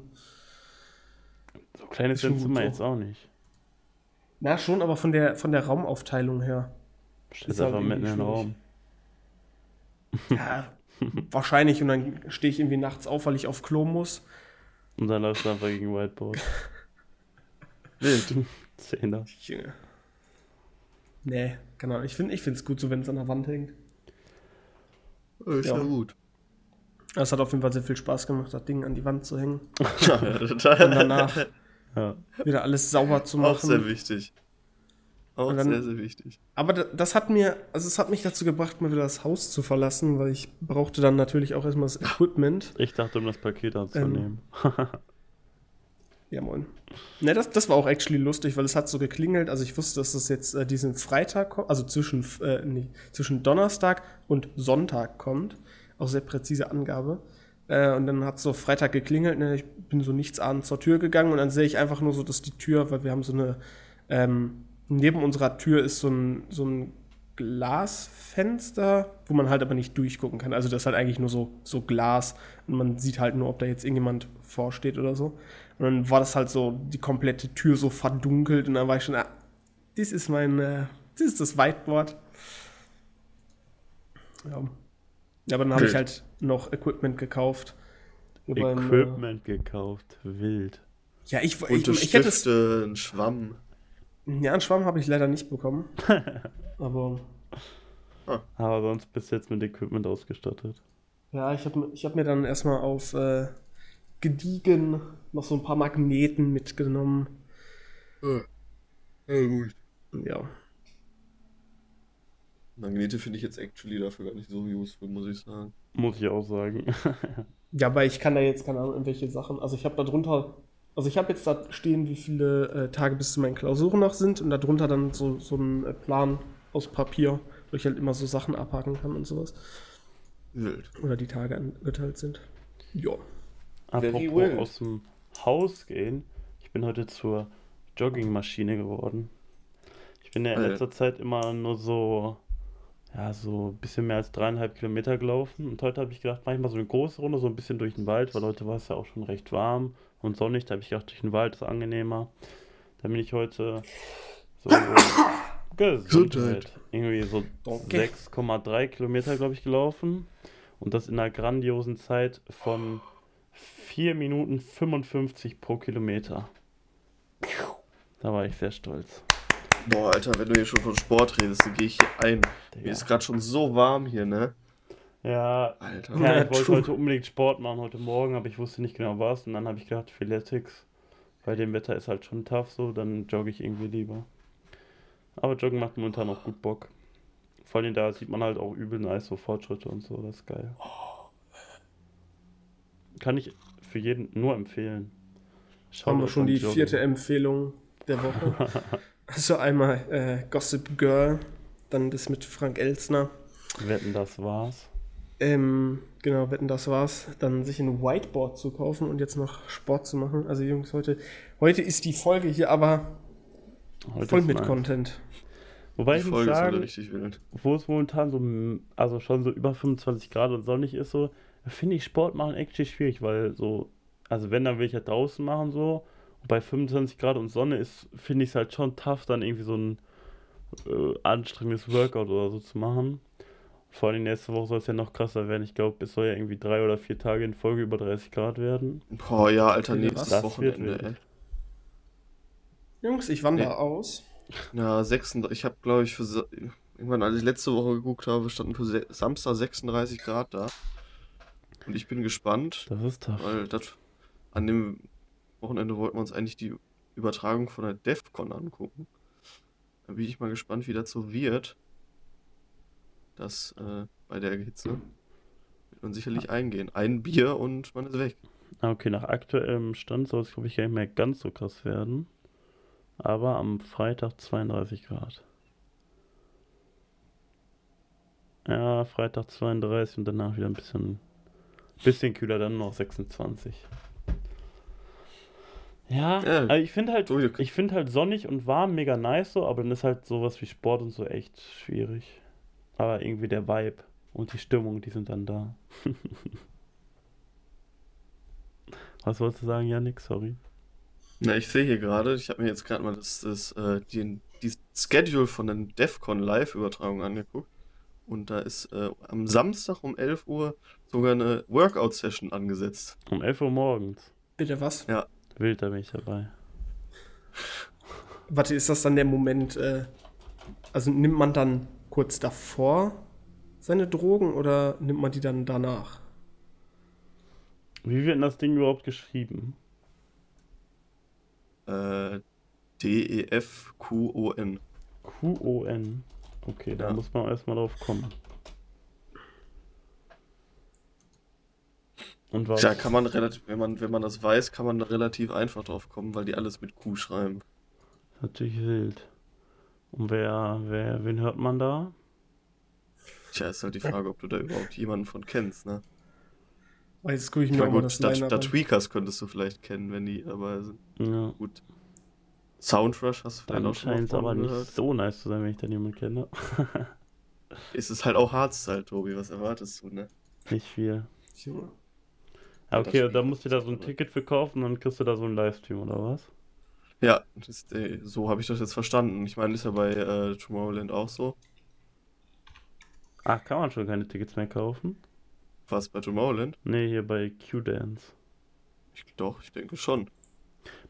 So klein ist das Zimmer jetzt auch nicht. Na, schon, aber von der, von der Raumaufteilung her. Steht Ist halt einfach mitten im. Raum. Ja, wahrscheinlich. Und dann stehe ich irgendwie nachts auf, weil ich auf Klo muss. Und dann läufst du einfach gegen Whiteboard. Wild. Zehner. Junge. Nee, genau. Ich finde es gut, so wenn es an der Wand hängt. Ist ja, Ja. gut. Es hat auf jeden Fall sehr viel Spaß gemacht, das Ding an die Wand zu hängen. Und Auch danach Ja. wieder alles sauber zu machen. sehr wichtig. Auch dann- sehr, sehr wichtig. Aber da- das hat mir, also es hat mich dazu gebracht, mal wieder das Haus zu verlassen, weil ich brauchte dann natürlich auch erstmal das Equipment. Ich dachte, um das Paket anzunehmen. Ja, moin. Ne, das, das war auch actually lustig, weil es hat so geklingelt. Also ich wusste, dass das jetzt äh, diesen Freitag kommt, also zwischen, äh, nee, zwischen Donnerstag und Sonntag kommt. Auch sehr präzise Angabe. Äh, und dann hat so Freitag geklingelt. Ne? Ich bin so nichtsahnend zur Tür gegangen und dann sehe ich einfach nur so, dass die Tür, weil wir haben so eine, ähm, neben unserer Tür ist so ein, so ein Glasfenster, wo man halt aber nicht durchgucken kann. Also das ist halt eigentlich nur so, so Glas und man sieht halt nur, ob da jetzt irgendjemand vorsteht oder so. Und dann war das halt so, die komplette Tür so verdunkelt und dann war ich schon, ah, das ist mein, äh, das ist das Whiteboard. Ja. Ja, aber dann habe ich halt noch Equipment gekauft. Äh, Equipment gekauft. Wild. Ja, ich, ich, Bunte ich, hätte es. Schwamm. Ja, einen Schwamm habe ich leider nicht bekommen. aber Aber sonst bist du jetzt mit Equipment ausgestattet. ja, ich habe ich hab mir dann erstmal auf äh, gediegen noch so ein paar Magneten mitgenommen. Ja, gut. Ja. Magnete finde ich jetzt actually dafür gar nicht so useful, muss ich sagen. Muss ich auch sagen. Ja, aber ich kann da jetzt keine Ahnung, irgendwelche Sachen. Also ich habe da drunter, also ich habe jetzt da stehen, wie viele äh, Tage bis zu meinen Klausuren noch sind und darunter dann so, so ein äh, Plan aus Papier, wo ich halt immer so Sachen abhaken kann und sowas. Wild. Oder die Tage angeteilt sind. Ja. Apropos well. aus dem Haus gehen. Ich bin heute zur Joggingmaschine geworden. Ich bin ja in Alter. letzter Zeit immer nur so, ja, so ein bisschen mehr als dreieinhalb Kilometer gelaufen. Und heute habe ich gedacht, mach ich mal so eine große Runde, so ein bisschen durch den Wald, weil heute war es ja auch schon recht warm und sonnig. Da habe ich gedacht, durch den Wald ist angenehmer. Da bin ich heute so Gesundheit. Gesundheit. Irgendwie so Danke. 6,3 Kilometer, glaube ich, gelaufen. Und das in einer grandiosen Zeit von 4 Minuten 55 pro Kilometer. Da war ich sehr stolz. Boah, Alter, wenn du hier schon von Sport redest, dann gehe ich hier ein. Mir Digga. ist gerade schon so warm hier, ne? Ja, Alter. ja, Ja, ich wollte heute unbedingt Sport machen, heute Morgen, aber ich wusste nicht genau was. Und dann habe ich gedacht, Philetics, bei dem Wetter ist halt schon tough so, dann jogge ich irgendwie lieber. Aber Joggen macht momentan auch gut Bock. Vor allem da sieht man halt auch übel nice so Fortschritte und so, das ist geil. Kann ich für jeden nur empfehlen. Schaut Haben wir schon die Joggen. vierte Empfehlung der Woche. also einmal äh, Gossip Girl, dann das mit Frank Elsner. Wetten, das war's. Ähm, genau, wetten, das war's. Dann sich ein Whiteboard zu kaufen und jetzt noch Sport zu machen. Also Jungs, heute, heute ist die Folge hier aber Heute voll mit nice. Content. Wobei Die ich muss Folge sagen, wieder richtig wild. wo es momentan so, also schon so über 25 Grad und sonnig ist, so, finde ich Sport machen echt schwierig, weil so, also wenn, dann will ich halt draußen machen, so. Und bei 25 Grad und Sonne ist, finde ich es halt schon tough, dann irgendwie so ein äh, anstrengendes Workout oder so zu machen. Vor allem nächste Woche soll es ja noch krasser werden. Ich glaube, es soll ja irgendwie drei oder vier Tage in Folge über 30 Grad werden. Boah, ja, Alter, nächstes das Wochenende, wird ey. wild. Jungs, ich wandere Nee. aus. Ja, 36, ich habe, glaube ich, für irgendwann, als ich letzte Woche geguckt habe, standen für Samstag 36 Grad da. Und ich bin gespannt, Das ist tough. weil das an dem Wochenende wollten wir uns eigentlich die Übertragung von der DEFCON angucken. Da bin ich mal gespannt, wie das so wird. Das äh, bei der Hitze wird man sicherlich eingehen. Ein Bier und man ist weg. Ah, Okay, nach aktuellem Stand soll es, glaube ich, gar nicht mehr ganz so krass werden. Aber am Freitag 32 Grad. Ja, Freitag 32 und danach wieder ein bisschen, bisschen kühler, dann noch 26. Ja, Ja, also ich finde halt, ich finde halt sonnig und warm mega nice so, aber dann ist halt sowas wie Sport und so echt schwierig. Aber irgendwie der Vibe und die Stimmung, die sind dann da. Was wolltest du sagen, Janik? Sorry. Na, ich sehe hier gerade, ich habe mir jetzt gerade mal das, das, äh, die, die Schedule von den DEFCON Live-Übertragung angeguckt. Und da ist äh, am Samstag um 11 Uhr sogar eine Workout-Session angesetzt. Um 11 Uhr morgens. Bitte was? Wild, da bin ich dabei. Warte, ist das dann der Moment, äh, also nimmt man dann kurz davor seine Drogen oder nimmt man die dann danach? Wie wird denn das Ding überhaupt geschrieben? Äh, E D-E-F-Q-O-N. Q-O-N. Okay, da Ja. muss man erstmal drauf kommen. Und was? Tja, kann man relativ, wenn man, wenn man das weiß, kann man da relativ einfach drauf kommen, weil die alles mit Q schreiben. Natürlich wild. Und wer, wer, wen hört man da? Tja, ist halt die Frage, ob du da überhaupt jemanden von kennst, ne? Weil jetzt gucke ich Ich mir mal gut, das da, da. Tweakers könntest du vielleicht kennen, wenn die dabei sind. Ja. Gut. Soundrush hast du vielleicht Dann auch schon mal scheint es aber nicht gehört. so nice zu sein, wenn ich dann jemanden kenne. Es ist halt auch Hardstyle, Tobi, was erwartest du, ne? nicht viel. Junge. Ja, okay, da musst du da so ein Aber- Ticket für kaufen, dann kriegst du da so einen Livestream oder was? Ja, das ist, äh, so habe ich das jetzt verstanden. Ich meine, ist ja bei äh, Tomorrowland auch so. Ach, kann man schon keine Tickets mehr kaufen? Was bei Tomorrowland? Nee, hier bei Q-Dance. Ich, doch, ich denke schon.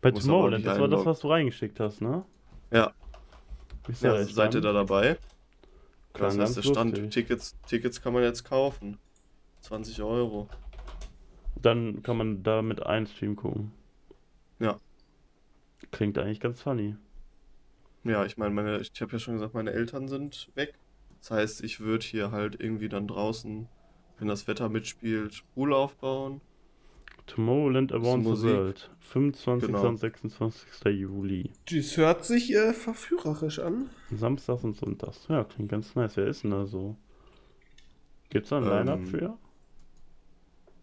Bei Muss Tomorrowland, das war das, was du reingeschickt hast, ne? Ja. Ist Ja, echt seid ihr da dabei? Klang Das heißt, der Stand, lustig. Tickets, Tickets kann man jetzt kaufen. 20 Euro. Dann kann man da mit einem Stream gucken. Klingt eigentlich ganz funny. Ja, ich meine, meine, ich habe ja schon gesagt, meine Eltern sind weg. Das heißt, ich würde hier halt irgendwie dann draußen, wenn das Wetter mitspielt, Pool aufbauen. Tomorrowland Around the. World. 25. Genau. und 26. Juli. Das hört sich äh, verführerisch an. Samstags und Sonntags. Ja, klingt ganz nice. Wer ist denn da so? Gibt's da ein Ähm, Line-Up für?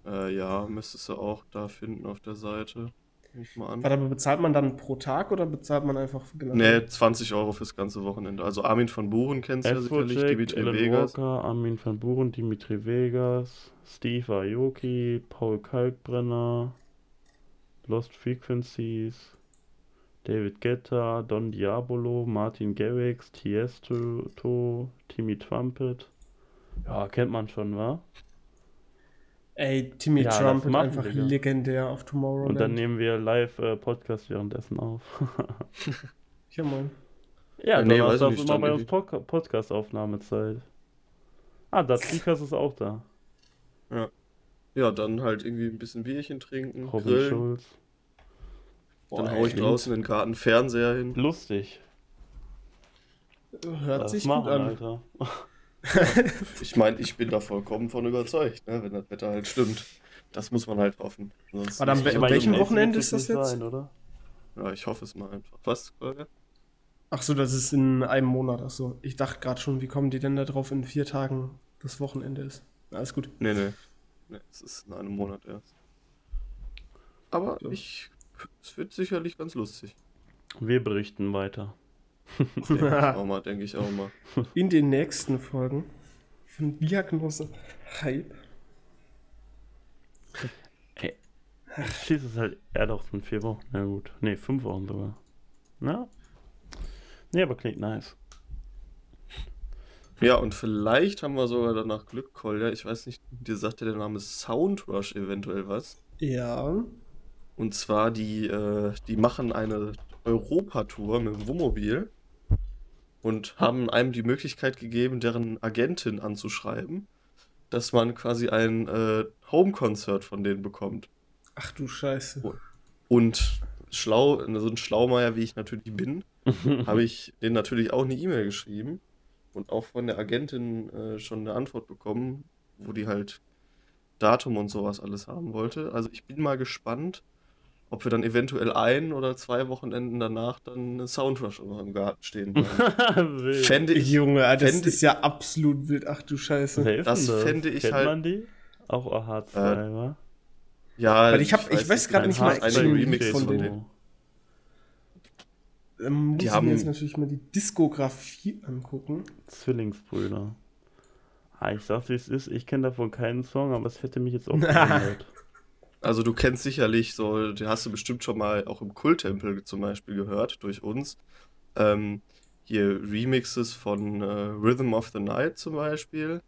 Äh, ja, müsstest du auch da finden auf der Seite. Ich mal an. Warte, aber bezahlt man dann pro Tag oder bezahlt man einfach genau? Nee, 20 Euro fürs ganze Wochenende. Also Armin von Buren kennst du ja sicherlich, Dimitri Alan Vegas. Walker, Armin van Buren, Dimitri Vegas, Steve Aoki, Paul Kalkbrenner, Lost Frequencies, David Guetta, Don Diabolo, Martin Garrix, Tiesto, Timmy Trumpet. Ja, kennt man schon, wa? Ey, Timmy Ja, das Trumpet machen, einfach Digga. legendär auf Tomorrowland. Und dann nehmen wir live äh, Podcast währenddessen auf. ja, Mann. ja, Ja, nee, dann weiß ist ich das nicht, immer bei uns Pod Podcast-Aufnahmezeit. Ah, da Tweakers ist auch da. Ja, dann halt irgendwie ein bisschen Bierchen trinken, Robin grillen. Schulz. Dann hau ich draußen den Garten Fernseher hin. Lustig. Hört Das sich machen, gut an. Alter. Ich meine, ich bin da vollkommen von überzeugt, ne, wenn das Wetter halt stimmt. Das muss man halt hoffen. Sonst an halt welchem Wochenende ist das jetzt? Sein, oder? Ja, ich hoffe es mal einfach. Was, Kolja? Ach so, das ist in einem Monat. Ach so. Ich dachte gerade schon, wie kommen die denn da drauf in vier Tagen das Wochenende ist? Alles gut. Nee, nee. Nee, es ist in einem Monat erst. Aber So. ich. Es wird sicherlich ganz lustig. Wir berichten weiter. Denke ich auch mal, denke ich auch mal. In den nächsten Folgen von Diagnose Hype. Schließt es halt eher doch in vier Wochen. Na gut. Nee, fünf Wochen sogar. Na? Nee, aber klingt nice. Ja, und vielleicht haben wir sogar danach Glück, Kolja. Ich weiß nicht, dir sagte der Name Soundrush eventuell was. Ja. Und zwar, die, äh, die machen eine Europatour mit dem Wohnmobil und haben einem die Möglichkeit gegeben, deren Agentin anzuschreiben, dass man quasi ein äh, Home-Konzert von denen bekommt. Ach du Scheiße. Und schlau, so ein Schlaumeier, wie ich natürlich bin, habe ich denen natürlich auch eine E-Mail geschrieben und auch von der Agentin äh, schon eine Antwort bekommen, wo die halt Datum und sowas alles haben wollte. Also ich bin mal gespannt, ob wir dann eventuell ein oder zwei Wochenenden danach dann eine Soundrush in unserem Garten stehen. Wild. Fände ich, Junge, das fände ist ja absolut wild. Ach du Scheiße. Das fände ich Kennt halt- man die? Auch AH2, Äh, wa? ja, Weil ich hab- ich weiß gerade nicht mal einen ein Remix von von denen. Ähm, muss Die ich haben- mir jetzt natürlich mal die Diskografie angucken. Zwillingsbrüder. Ah, ich sag's wie es ist, ich kenne davon keinen Song, aber es hätte mich jetzt auch gewundert. Also du kennst sicherlich so, den hast du bestimmt schon mal auch im Kulttempel zum Beispiel gehört, durch uns. Ähm, hier Remixes von äh, Rhythm of the Night zum Beispiel.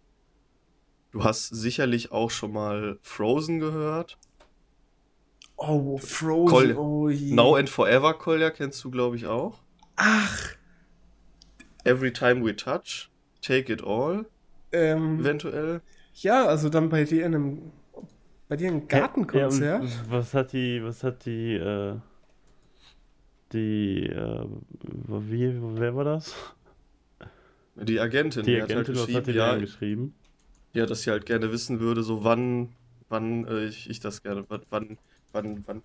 Du hast sicherlich auch schon mal Frozen gehört. Oh, Frozen. Col- oh je. Now and Forever Kolja kennst du, glaube ich, auch. Ach, Every Time We Touch, Take It All, ähm, eventuell. ja, also dann bei dir in einem, bei dir ein Gartenkonzert. Ja, was hat die, was hat die, äh, die, äh, wie, wer war das? Die Agentin, Die hat halt Agentin, was hat die geschrieben, ja, geschrieben? ja, dass sie halt gerne wissen würde, so wann, wann äh, ich, ich das gerne, wann, wann, wann, wann,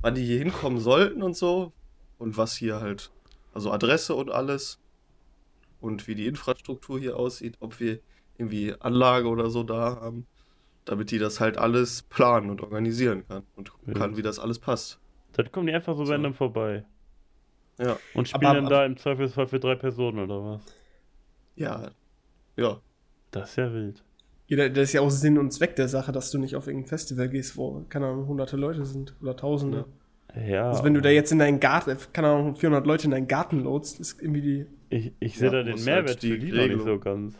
wann die hier hinkommen sollten und so. Und was hier halt, also Adresse und alles. Und wie die Infrastruktur hier aussieht, ob wir irgendwie Anlage oder so da haben, damit die das halt alles planen und organisieren kann und gucken Ja. kann, wie das alles passt. Dann kommen die einfach so So. random vorbei. Ja. Und spielen Aber- dann da im Zweifelsfall für drei Personen oder was? Ja. Ja. Das ist ja wild. Ja, das ist ja auch Sinn und Zweck der Sache, dass du nicht auf irgendein Festival gehst, wo, keine Ahnung, hunderte Leute sind oder tausende. Ja. Also wenn du da jetzt in deinen Garten, keine Ahnung, 400 Leute in deinen Garten loadst, ist irgendwie die, Ich, ich sehe Ja, da den muss Mehrwert halt die für die noch nicht so ganz.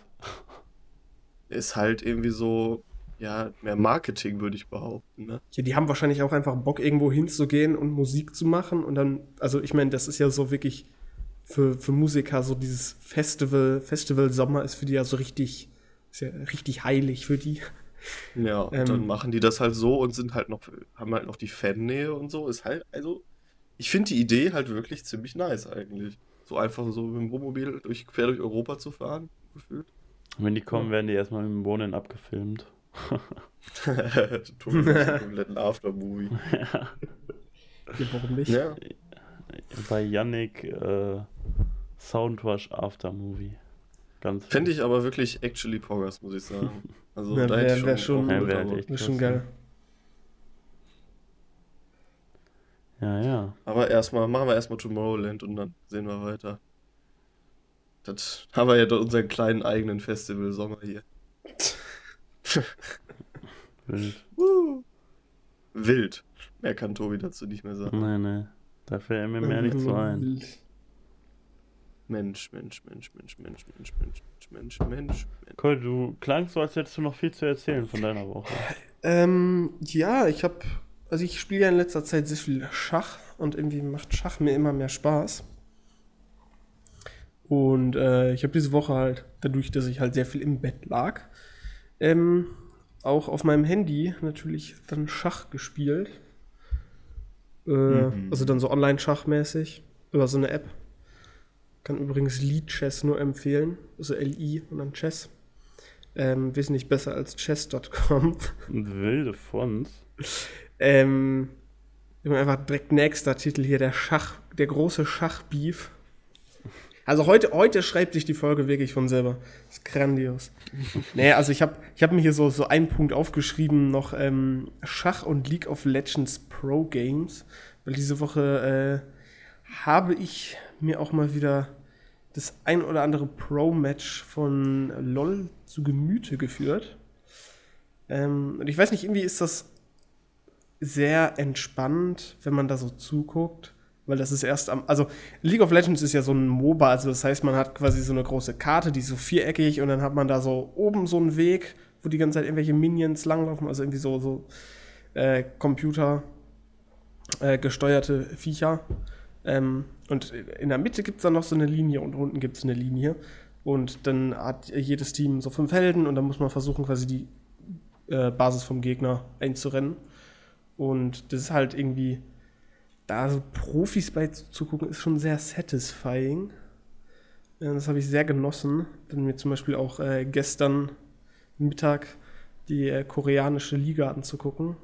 Ist halt irgendwie so, ja, mehr Marketing, würde ich behaupten, ne? ja, die haben wahrscheinlich auch einfach Bock, irgendwo hinzugehen und Musik zu machen und dann, also ich meine, das ist ja so wirklich für, für Musiker so dieses Festival, Festival Sommer ist für die ja so richtig, ist ja richtig heilig für die. Ja, und Ähm. dann machen die das halt so und sind halt noch, haben halt noch die Fannähe und so. Ist halt, also, ich finde die Idee halt wirklich ziemlich nice eigentlich. So einfach so mit dem Wohnmobil durch, quer durch Europa zu fahren, gefühlt. Und wenn die kommen, werden die erstmal im Wohnen abgefilmt. Tobi macht einen kompletten Aftermovie. ja. Ja, warum nicht? Ja, Bei Yannick äh, Soundwash Aftermovie. Ganz fände ich aber wirklich actually Poggers, muss ich sagen. Also Ja, da hätte ich wär- wär schon, schon- wär echt Das ist schon geil. Ja, ja. aber erstmal, machen wir erstmal Tomorrowland und dann sehen wir weiter. Das haben wir ja doch unseren kleinen eigenen Festival-Sommer hier. Wild. Wild. Mehr kann Tobi dazu nicht mehr sagen. Nee, nee. Da fällt mir mehr nicht so ein. Mensch, Mensch, Mensch, Mensch, Mensch, Mensch, Mensch, Mensch, Mensch, Mensch, Mensch. Cool, du klangst so, als hättest du noch viel zu erzählen von deiner Woche. Ähm, ja, ich habe, also ich spiele ja in letzter Zeit sehr viel Schach und irgendwie macht Schach mir immer mehr Spaß. Und äh, ich habe diese Woche halt, dadurch, dass ich halt sehr viel im Bett lag, ähm, auch auf meinem Handy natürlich dann Schach gespielt. Äh, Mhm. Also dann so Online-Schachmäßig über so eine App. Kann übrigens Lead Chess nur empfehlen, also LI und dann Chess. Ähm, wesentlich besser als chess.com. Wilde Fonts. Ähm, immer einfach direkt nächster Titel hier, der Schach, der große Schachbeef. Also heute, heute schreibt sich die Folge wirklich von selber. Das ist grandios. nee, also ich habe ich hab mir hier so, so einen Punkt aufgeschrieben, noch ähm, Schach und League of Legends Pro Games. Weil diese Woche äh, habe ich mir auch mal wieder das ein oder andere Pro-Match von LOL zu Gemüte geführt. Ähm, und ich weiß nicht, irgendwie ist das sehr entspannt, wenn man da so zuguckt, weil das ist erst am, also League of Legends ist ja so ein MOBA, also das heißt, man hat quasi so eine große Karte, die ist so viereckig und dann hat man da so oben so einen Weg, wo die ganze Zeit irgendwelche Minions langlaufen, also irgendwie so, so äh, Computer äh, gesteuerte Viecher. Ähm, und in der Mitte gibt es dann noch so eine Linie und unten gibt es eine Linie. Und dann hat jedes Team so fünf Helden und dann muss man versuchen, quasi die äh, Basis vom Gegner einzurennen. Und das ist halt irgendwie, da so Profis bei zugucken, ist schon sehr satisfying. Äh, das habe ich sehr genossen. Dann mir zum Beispiel auch äh, gestern Mittag die äh, koreanische Liga anzugucken.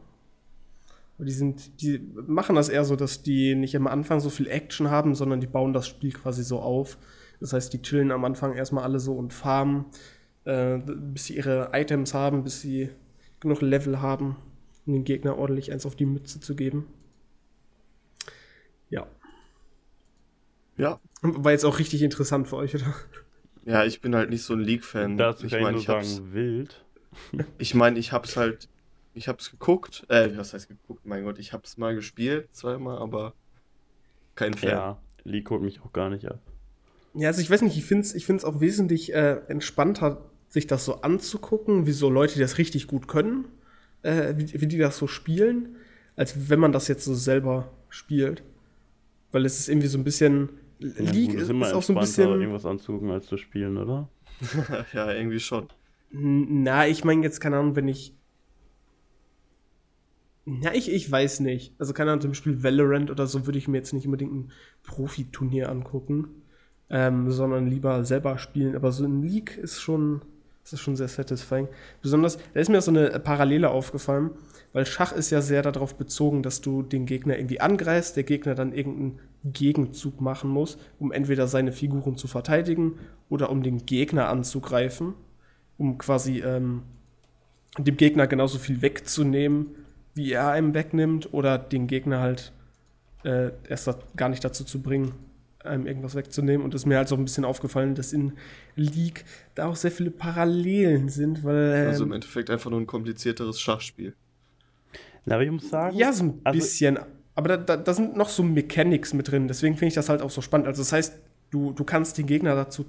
Und die sind, die machen das eher so, dass die nicht am Anfang so viel Action haben, sondern die bauen das Spiel quasi so auf. Das heißt, die chillen am Anfang erstmal alle so und farmen, äh, bis sie ihre Items haben, bis sie genug Level haben, um den Gegner ordentlich eins auf die Mütze zu geben. Ja. Ja. War jetzt auch richtig interessant für euch, oder? Ja, ich bin halt nicht so ein League-Fan. Dazu ich kann ich meine, nur ich hab's, sagen, wild. ich meine, ich hab's halt, ich hab's geguckt, äh, was heißt geguckt, mein Gott, ich hab's mal gespielt, zweimal, aber kein Fan. Ja, League holt mich auch gar nicht ab. Ja, also ich weiß nicht, ich finde es ich find's auch wesentlich äh, entspannter, sich das so anzugucken, wie so Leute, die das richtig gut können, äh, wie, wie die das so spielen, als wenn man das jetzt so selber spielt. Weil es ist irgendwie so ein bisschen. Ja, League gut, ist, immer ist auch so ein bisschen. irgendwas anzugucken, als zu spielen, oder? ja, irgendwie schon. Na, ich meine jetzt, keine Ahnung, wenn ich. Na, ich, ich weiß nicht. Also, keine Ahnung, zum Beispiel Valorant oder so würde ich mir jetzt nicht unbedingt ein Profiturnier angucken, ähm, sondern lieber selber spielen. Aber so ein League ist schon, das ist schon sehr satisfying. Besonders, da ist mir so eine Parallele aufgefallen, weil Schach ist ja sehr darauf bezogen, dass du den Gegner irgendwie angreifst, der Gegner dann irgendeinen Gegenzug machen muss, um entweder seine Figuren zu verteidigen oder um den Gegner anzugreifen um quasi ähm, dem Gegner genauso viel wegzunehmen, wie er einem wegnimmt, oder den Gegner halt äh, erst gar nicht dazu zu bringen, einem irgendwas wegzunehmen. Und es ist mir halt so ein bisschen aufgefallen, dass in League da auch sehr viele Parallelen sind, weil. Ähm, Also im Endeffekt einfach nur ein komplizierteres Schachspiel. Na, aber ich muss sagen, ja, so ein also- bisschen. Aber da, da, da sind noch so Mechanics mit drin. Deswegen finde ich das halt auch so spannend. Also, das heißt, du, du kannst den Gegner dazu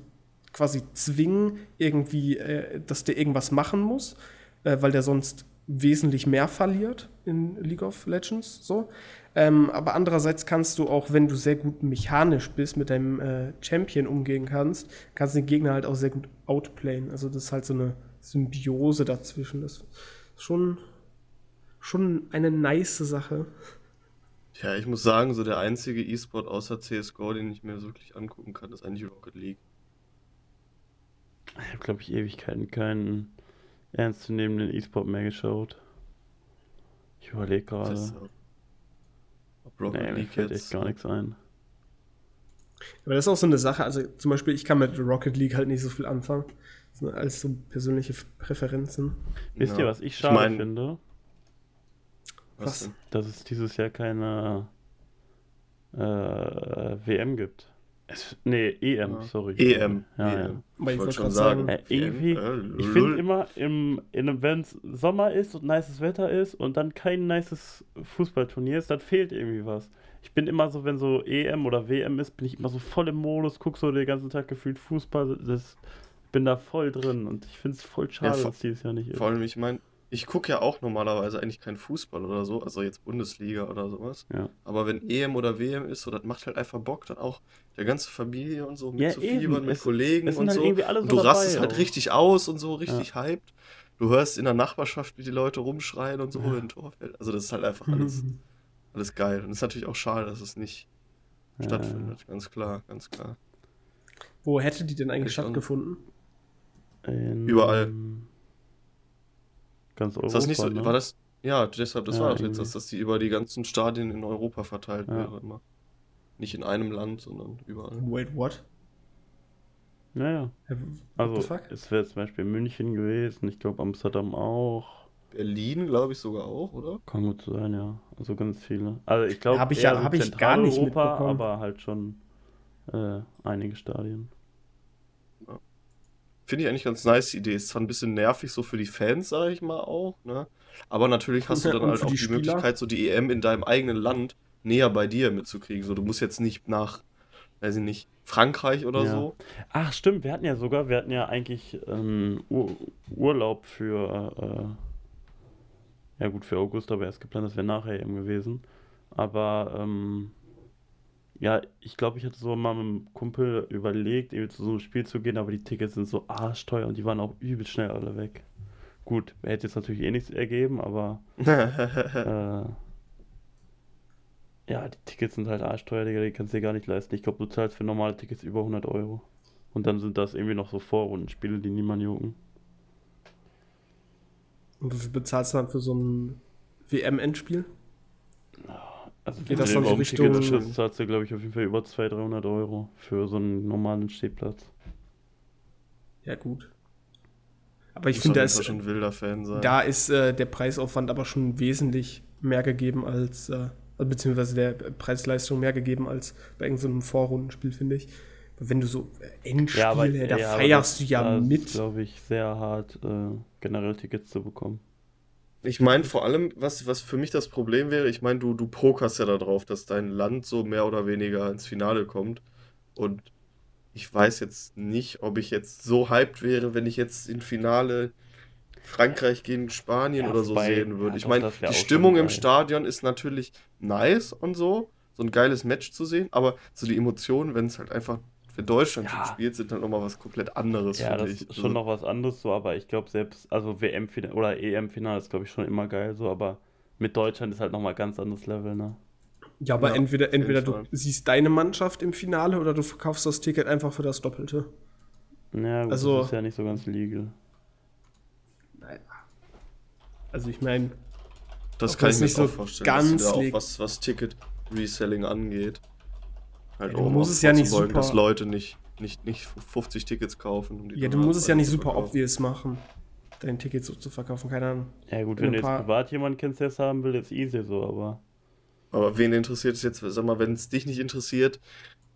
quasi zwingen, irgendwie, äh, dass der irgendwas machen muss, äh, weil der sonst wesentlich mehr verliert in League of Legends. So. Ähm, aber andererseits kannst du auch, wenn du sehr gut mechanisch bist, mit deinem äh, Champion umgehen kannst, kannst du den Gegner halt auch sehr gut outplayen. Also das ist halt so eine Symbiose dazwischen. Das ist schon, schon eine nice Sache. Ja, ich muss sagen, so der einzige E-Sport außer CSGO, den ich mir wirklich angucken kann, ist eigentlich Rocket League. ich habe, glaube ich, Ewigkeiten keinen ernstzunehmenden E-Sport mehr geschaut. Ich überlege gerade. ob Rocket Nee, mir League fällt jetzt. echt gar nichts ein. Aber das ist auch so eine Sache, also zum Beispiel, ich kann mit Rocket League halt nicht so viel anfangen. Das sind alles so persönliche Präferenzen. Wisst Ja. ihr, was ich schade mein- finde? Was denn? Dass es dieses Jahr keine äh, WM gibt. Es, nee, EM, Ja. sorry. EM. Ja, EM. ja. Aber ich Ich wollte schon sagen. sagen, Äh, irgendwie, äh, Ich finde immer, im, wenn es Sommer ist und nices Wetter ist und dann kein nices Fußballturnier ist, dann fehlt irgendwie was. Ich bin immer so, wenn so EM oder WM ist, bin ich immer so voll im Modus, guck so den ganzen Tag gefühlt Fußball, das, bin da voll drin und ich finde es voll schade, vor- dass dieses Jahr nicht ist. Vor allem, ich meine, ich gucke ja auch normalerweise eigentlich keinen Fußball oder so, also jetzt Bundesliga oder sowas. Ja. Aber wenn EM oder WM ist, so, das macht halt einfach Bock, dann auch der ganze Familie und so Ja, mitzufiebern eben. mit Es- Kollegen es und halt so. irgendwie alle Und so du dabei rastest halt auch. richtig aus und so, richtig hyped. Du hörst in der Nachbarschaft, wie die Leute rumschreien und so, Ja. wenn ein Tor fällt. Also das ist halt einfach alles, alles geil. Und es ist natürlich auch schade, dass es nicht Ja. stattfindet. Ganz klar, ganz klar. Wo hätte die denn eigentlich stattgefunden? In, Überall. Ganz Europa. Ist das nicht so, ne? war das, ja, deshalb, das Ja, war doch jetzt, dass das die über die ganzen Stadien in Europa verteilt Ja. wäre immer. Nicht in einem Land, sondern überall. Wait, what? Naja, also es wäre zum Beispiel München gewesen, ich glaube Amsterdam auch. Berlin, glaube ich, sogar auch, oder? Kann gut sein, ja. Also ganz viele. Also ich glaube, Hab ich eher ja- so hab ich gar nicht mitbekommen. aber halt schon äh, einige Stadien. Finde ich eigentlich ganz nice, die Idee. Ist zwar ein bisschen nervig so für die Fans, sage ich mal auch, ne? Aber natürlich hast du dann halt auch die die? Möglichkeit, so die EM in deinem eigenen Land näher bei dir mitzukriegen. So, du musst jetzt nicht nach, weiß ich nicht, Frankreich oder Ja. so. Ach stimmt, wir hatten ja sogar, wir hatten ja eigentlich ähm, Ur Urlaub für, äh, ja gut, für August, aber erst geplant, das wäre nachher eben gewesen. Aber ähm, ja, ich glaube, ich hatte so mal mit einem Kumpel überlegt, irgendwie zu so einem Spiel zu gehen, aber die Tickets sind so arschteuer und die waren auch übel schnell alle weg. Gut, hätte jetzt natürlich eh nichts ergeben, aber äh, ja, die Tickets sind halt arschteuer, Digga, die kannst du dir gar nicht leisten. Ich glaube, du zahlst für normale Tickets über 100 Euro. Und dann sind das irgendwie noch so Vorrundenspiele, die niemand jucken. Und wie viel bezahlst du dann für so ein WM-Endspiel? Also Geht das dann so Richtung- das zahlst du, glaube ich, auf jeden Fall über 200, 300 Euro für so einen normalen Stehplatz. Ja, gut. Aber ich finde, da ist, schon wilder Fan sein. da ist äh, der Preisaufwand aber schon wesentlich mehr gegeben als, äh, Also, beziehungsweise der Preis-Leistung mehr gegeben als bei irgendeinem Vorrundenspiel, finde ich. Wenn du so Endspiele, Ja, aber, da ja, feierst das- du ja das mit. ist, glaube ich, sehr hart, äh, generell Tickets zu bekommen. Ich meine vor allem, was, was für mich das Problem wäre, ich meine, du, du pokerst ja darauf, dass dein Land so mehr oder weniger ins Finale kommt. Und ich weiß jetzt nicht, ob ich jetzt so hyped wäre, wenn ich jetzt im Finale Frankreich gegen Spanien Ja, oder so wobei, sehen würde. ja, ich meine, die Stimmung im. Stadion ist natürlich nice und so, so ein geiles Match zu sehen, aber so die Emotionen, wenn es halt einfach für Deutschland Ja. spielt, sind halt nochmal was komplett anderes, Ja, finde das ich. ist schon noch was anderes so, aber ich glaube selbst, also WM-Finale oder EM-Finale ist, glaube ich, schon immer geil so, aber mit Deutschland ist halt nochmal ganz anderes Level, ne? Ja, aber Ja, entweder, entweder du siehst deine Mannschaft im Finale oder du verkaufst das Ticket einfach für das Doppelte. Ja, gut, Also- das ist ja nicht so ganz legal. Naja. Also ich meine, Das kann ich mir nicht auch so vorstellen. ganz dass da auch was, was Ticket-Reselling angeht. Halt Ja, du musst es ja nicht super- dass Leute nicht, nicht, nicht 50 Tickets kaufen. um die ja, du musst es ja nicht zu super verkaufen. obvious machen, dein Ticket so zu verkaufen, keine Ahnung. Ja gut, Wenn wenn du ein jetzt paar- privat jemanden kennst, der es haben will, ist easy so, aber Aber wen interessiert es jetzt, sag mal, wenn es dich nicht interessiert,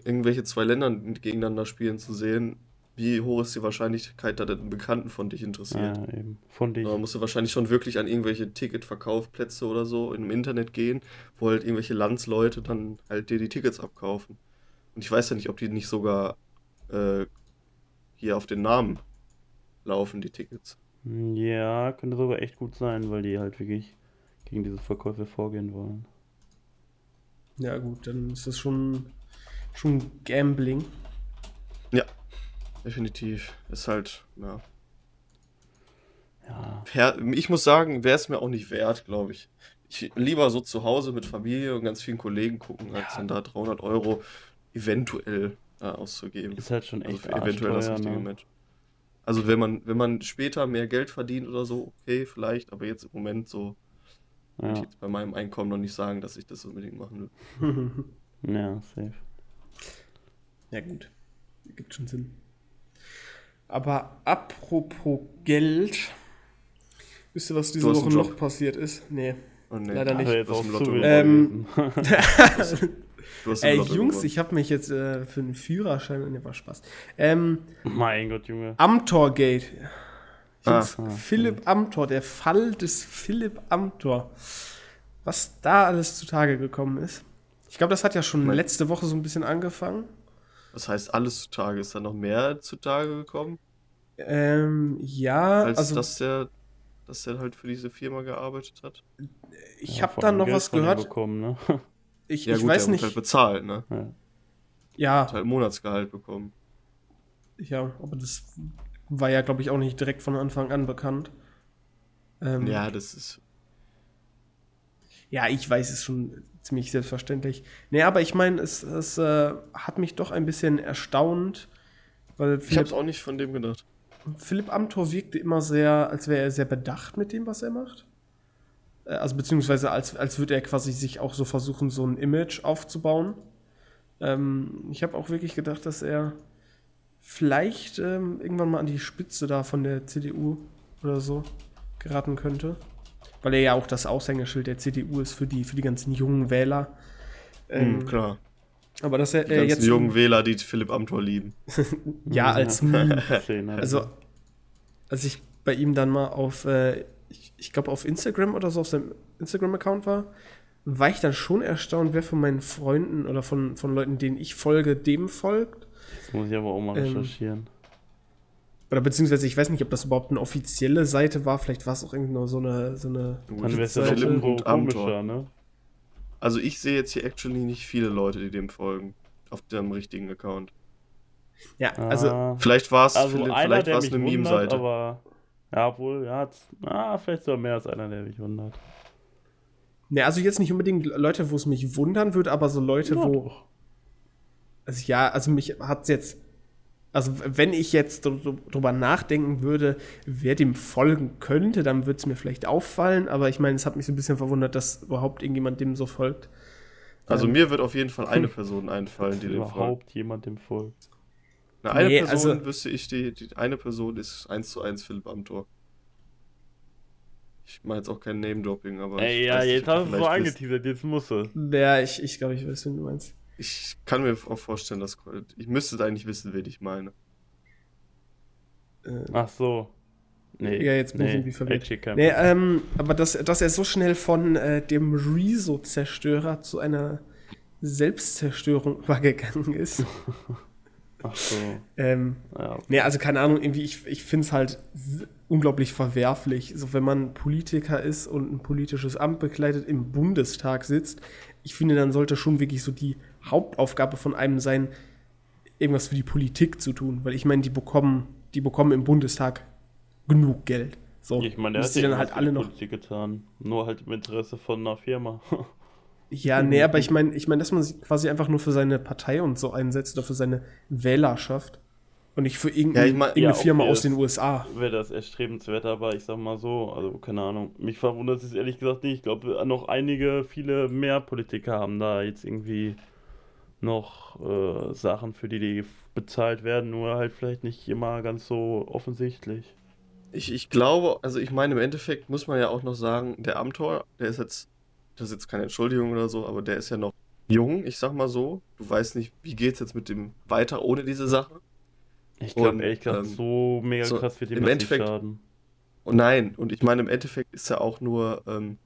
irgendwelche zwei Länder gegeneinander spielen zu sehen, wie hoch ist die Wahrscheinlichkeit, dass einen Bekannten von dich interessiert? ja, eben. Von dich. Da musst du wahrscheinlich schon wirklich an irgendwelche Ticketverkaufplätze oder so im Internet gehen, wo halt irgendwelche Landsleute dann halt dir die Tickets abkaufen. Und ich weiß ja nicht, ob die nicht sogar äh, hier auf den Namen laufen, die Tickets. Ja, könnte sogar echt gut sein, weil die halt wirklich gegen diese Verkäufe vorgehen wollen. Ja gut, dann ist das schon, schon Gambling. Definitiv. Ist halt, ja. Ja, Ich muss sagen, wäre es mir auch nicht wert, glaube ich. Ich lieber so zu Hause mit Familie und ganz vielen Kollegen gucken, als Ja. dann da 300 Euro eventuell äh, auszugeben. ist halt schon Also echt für eventuell das richtige ne? Match. Also wenn man, wenn man später mehr Geld verdient oder so, okay, vielleicht, aber jetzt im Moment so, würde ich Ja, jetzt bei meinem Einkommen noch nicht sagen, dass ich das unbedingt machen will. ja, safe. ja gut, gibt schon Sinn. Aber apropos Geld, wisst ihr, was diese Woche noch passiert ist? Nee. Oh, nee. Leider nicht. Also jetzt Lotto Ähm, Ey, Lotto Jungs, gewonnen. ich habe mich jetzt äh, für einen Führerschein, ne, war Spaß. Ähm, mein Gott, Junge. Amtorgate. Jungs, Ah. Philipp Amthor, der Fall des Philipp Amthor. Was da alles zutage gekommen ist. Ich glaube, das hat ja schon Mein- letzte Woche so ein bisschen angefangen. Das heißt, alles zutage. Ist da noch mehr zutage gekommen, Ähm, ja, als also dass der, dass der halt für diese Firma gearbeitet hat? ich Ja, habe vor da allem noch Geld was gehört. Bekommen, ne? Ich, Ja ich gut, weiß der nicht. wird halt bezahlt, ne? ja. ja, Hat halt Monatsgehalt bekommen. ja, aber das war ja, glaube ich, auch nicht direkt von Anfang an bekannt. Ähm, Ja, das ist. Ja, ich weiß es schon ziemlich selbstverständlich. Nee, aber ich meine, es, es äh, hat mich doch ein bisschen erstaunt, weil Ich Philipp, hab's auch nicht von dem gedacht. Philipp Amthor wirkte immer sehr, als wäre er sehr bedacht mit dem, was er macht. Äh, Also beziehungsweise als, als würde er quasi sich auch so versuchen, so ein Image aufzubauen. Ähm, ich habe auch wirklich gedacht, dass er vielleicht ähm, irgendwann mal an die Spitze da von der CDU oder so geraten könnte. Weil er ja auch das Aushängeschild der CDU ist für die, für die ganzen jungen Wähler. Ähm, Hm, klar. aber dass er Die ganzen jetzt jungen Wähler, die Philipp Amthor lieben. ja als Meme Schön, Also, als ich bei ihm dann mal auf, äh, ich, ich glaube auf Instagram oder so, auf seinem Instagram-Account war, war ich dann schon erstaunt, wer von meinen Freunden oder von, von Leuten, denen ich folge, dem folgt. das muss ich aber auch mal ähm, recherchieren. Oder beziehungsweise, ich weiß nicht, ob das überhaupt eine offizielle Seite war, vielleicht war es auch irgendwie nur so eine, so eine Dann wäre es ja irgendwo komischer, ne? Also ich sehe jetzt hier actually nicht viele Leute, die dem folgen. Auf dem richtigen Account. ja, also, Ah, Vielleicht war es also einer, vielleicht eine Meme-Seite. aber ja, wohl, ja, hat's- ah, vielleicht sogar mehr als einer, der mich wundert. ne, also jetzt nicht unbedingt Leute, wo es mich wundern würde, aber so Leute, Ja, wo, doch. Also ja, also mich hat es jetzt, also wenn ich jetzt dr- dr- drüber nachdenken würde, wer dem folgen könnte, dann würde es mir vielleicht auffallen, aber ich meine, es hat mich so ein bisschen verwundert, dass überhaupt irgendjemand dem so folgt. Also Ähm, mir wird auf jeden Fall eine Person einfallen, die dem folgt. überhaupt jemand dem folgt. Na, eine Nee, Person also- wüsste ich, die, die eine Person ist eins zu eins Philipp Amthor. Ich meine jetzt auch kein Name-Dropping, aber. Ey, ich ja, weiß jetzt hast du so vielleicht wisst. angeteasert, jetzt muss er. Ja, ich, ich glaube, ich weiß, wen du meinst. Ich kann mir auch vorstellen, dass. Ich müsste eigentlich wissen, wen ich meine. Äh, Ach so. Nee. Ja, jetzt bin ich nee, irgendwie verwirrt. Nee, ähm, aber dass, dass er so schnell von äh, dem Rezo-Zerstörer zu einer Selbstzerstörung übergegangen ist. Ach so. ähm, Ja, nee, also keine Ahnung, irgendwie, ich, ich finde es halt unglaublich verwerflich. So, wenn man Politiker ist und ein politisches Amt bekleidet, im Bundestag sitzt, ich finde, dann sollte schon wirklich so die Hauptaufgabe von einem sein, irgendwas für die Politik zu tun. Weil ich meine, die bekommen, die bekommen im Bundestag genug Geld. So, Ich meine, der hat dann halt alle noch Politik getan. Nur halt im Interesse von einer Firma. Ja, nee, aber ich meine, ich meine, dass man sich quasi einfach nur für seine Partei und so einsetzt oder für seine Wählerschaft und nicht für irgendeine, Ja, ich mein- irgendeine ja, Firma okay, aus den USA. Wäre das erstrebenswert, aber ich sag mal so, also keine Ahnung. Mich verwundert es ehrlich gesagt nicht. Ich glaube, noch einige, viele mehr Politiker haben da jetzt irgendwie noch äh, Sachen, für die die bezahlt werden, nur halt vielleicht nicht immer ganz so offensichtlich. Ich, ich glaube, also ich meine, im Endeffekt muss man ja auch noch sagen, der Amtor, der ist jetzt, das ist jetzt keine Entschuldigung oder so, aber der ist ja noch jung, ich sag mal so. Du weißt nicht, wie geht's jetzt mit dem weiter ohne diese Sache. Ich glaube ehrlich gesagt, ähm, so mega so krass wird ihm im das Endeffekt- nicht schaden. Und nein, und ich meine, im Endeffekt ist er auch nur ähm,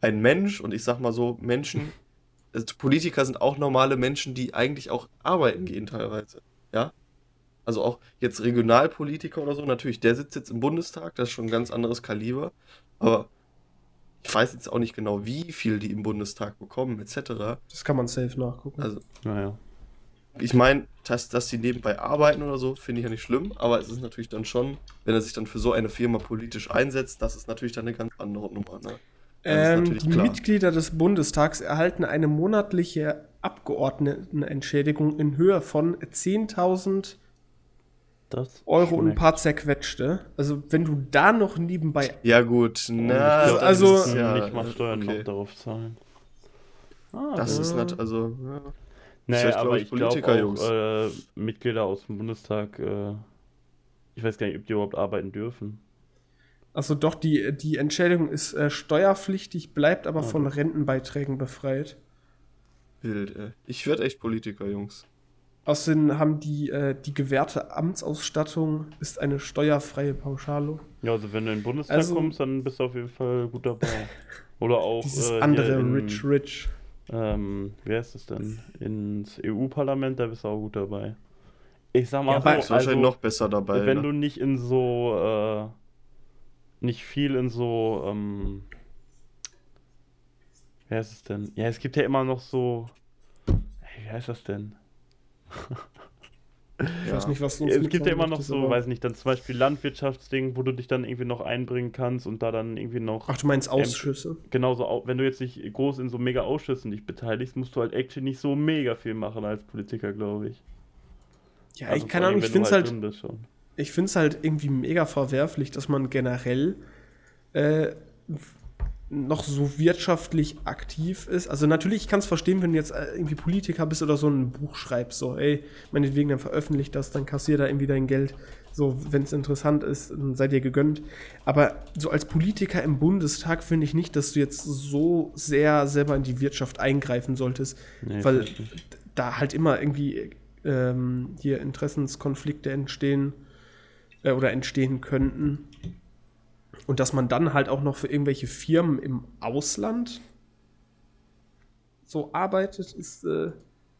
ein Mensch und ich sag mal so, Menschen, also Politiker sind auch normale Menschen, die eigentlich auch arbeiten gehen teilweise. Ja? Also auch jetzt Regionalpolitiker oder so, natürlich, der sitzt jetzt im Bundestag, das ist schon ein ganz anderes Kaliber, aber ich weiß jetzt auch nicht genau, wie viel die im Bundestag bekommen, etc. Das kann man safe nachgucken. Also Naja. ich meine, dass, dass die nebenbei arbeiten oder so, finde ich ja nicht schlimm, aber es ist natürlich dann schon, wenn er sich dann für so eine Firma politisch einsetzt, das ist natürlich dann eine ganz andere Nummer. Ne? Ähm, die klar. Mitglieder des Bundestags erhalten eine monatliche Abgeordnetenentschädigung in Höhe von 10.000 Das Euro und ein paar zerquetschte. Also wenn du da noch nebenbei Ja gut, na, ich glaub, also- ist ist ja, nicht mal Steuern okay. noch darauf zahlen. Ah, Das ist Ja. nicht, also, ja. Naja, aber ich, glaube Politiker, auch Jungs. äh, Mitglieder aus dem Bundestag, äh, ich weiß gar nicht, ob die überhaupt arbeiten dürfen. Also doch, die, die Entschädigung ist äh, steuerpflichtig, bleibt aber Ah, von. Rentenbeiträgen befreit. wild, ey. Ich werde echt Politiker, Jungs. Außerdem haben die, äh, die gewährte Amtsausstattung ist eine steuerfreie Pauschale. Ja, also wenn du in den Bundestag Also- kommst, dann bist du auf jeden Fall gut dabei. Oder auch Dieses äh, andere in, Rich Rich. Ähm, wie heißt es denn? Ins EU-Parlament, da bist du auch gut dabei. Ich sag mal Ja, so, Ist wahrscheinlich also, noch besser dabei. wenn ne? du nicht in so, äh, nicht viel in so, ähm, wie heißt es denn? Ja, es gibt ja immer noch so, ey, wie heißt das denn? Ich weiß nicht, was du uns es gibt ja immer noch so, aber- weiß nicht, dann zum Beispiel Landwirtschaftsding, wo du dich dann irgendwie noch einbringen kannst und da dann irgendwie noch Ach, du meinst Ausschüsse? genauso, au- wenn du jetzt nicht groß in so mega Ausschüssen dich beteiligst, musst du halt actually nicht so mega viel machen als Politiker, glaube ich. Ja, Also ich allem, Ahnung, ich finde es halt, schon. ich find's halt irgendwie mega verwerflich, dass man generell äh, noch so wirtschaftlich aktiv ist. Also natürlich, ich kann es verstehen, wenn du jetzt äh, irgendwie Politiker bist oder so ein Buch schreibst, so, ey, meinetwegen, dann veröffentlicht das, dann kassier da irgendwie dein Geld. So, wenn es interessant ist, dann sei dir gegönnt. Aber so als Politiker im Bundestag finde ich nicht, dass du jetzt so sehr selber in die Wirtschaft eingreifen solltest, Nee, weil da halt immer irgendwie ähm, hier Interessenskonflikte entstehen äh, oder entstehen könnten. Und dass man dann halt auch noch für irgendwelche Firmen im Ausland so arbeitet, ist, äh,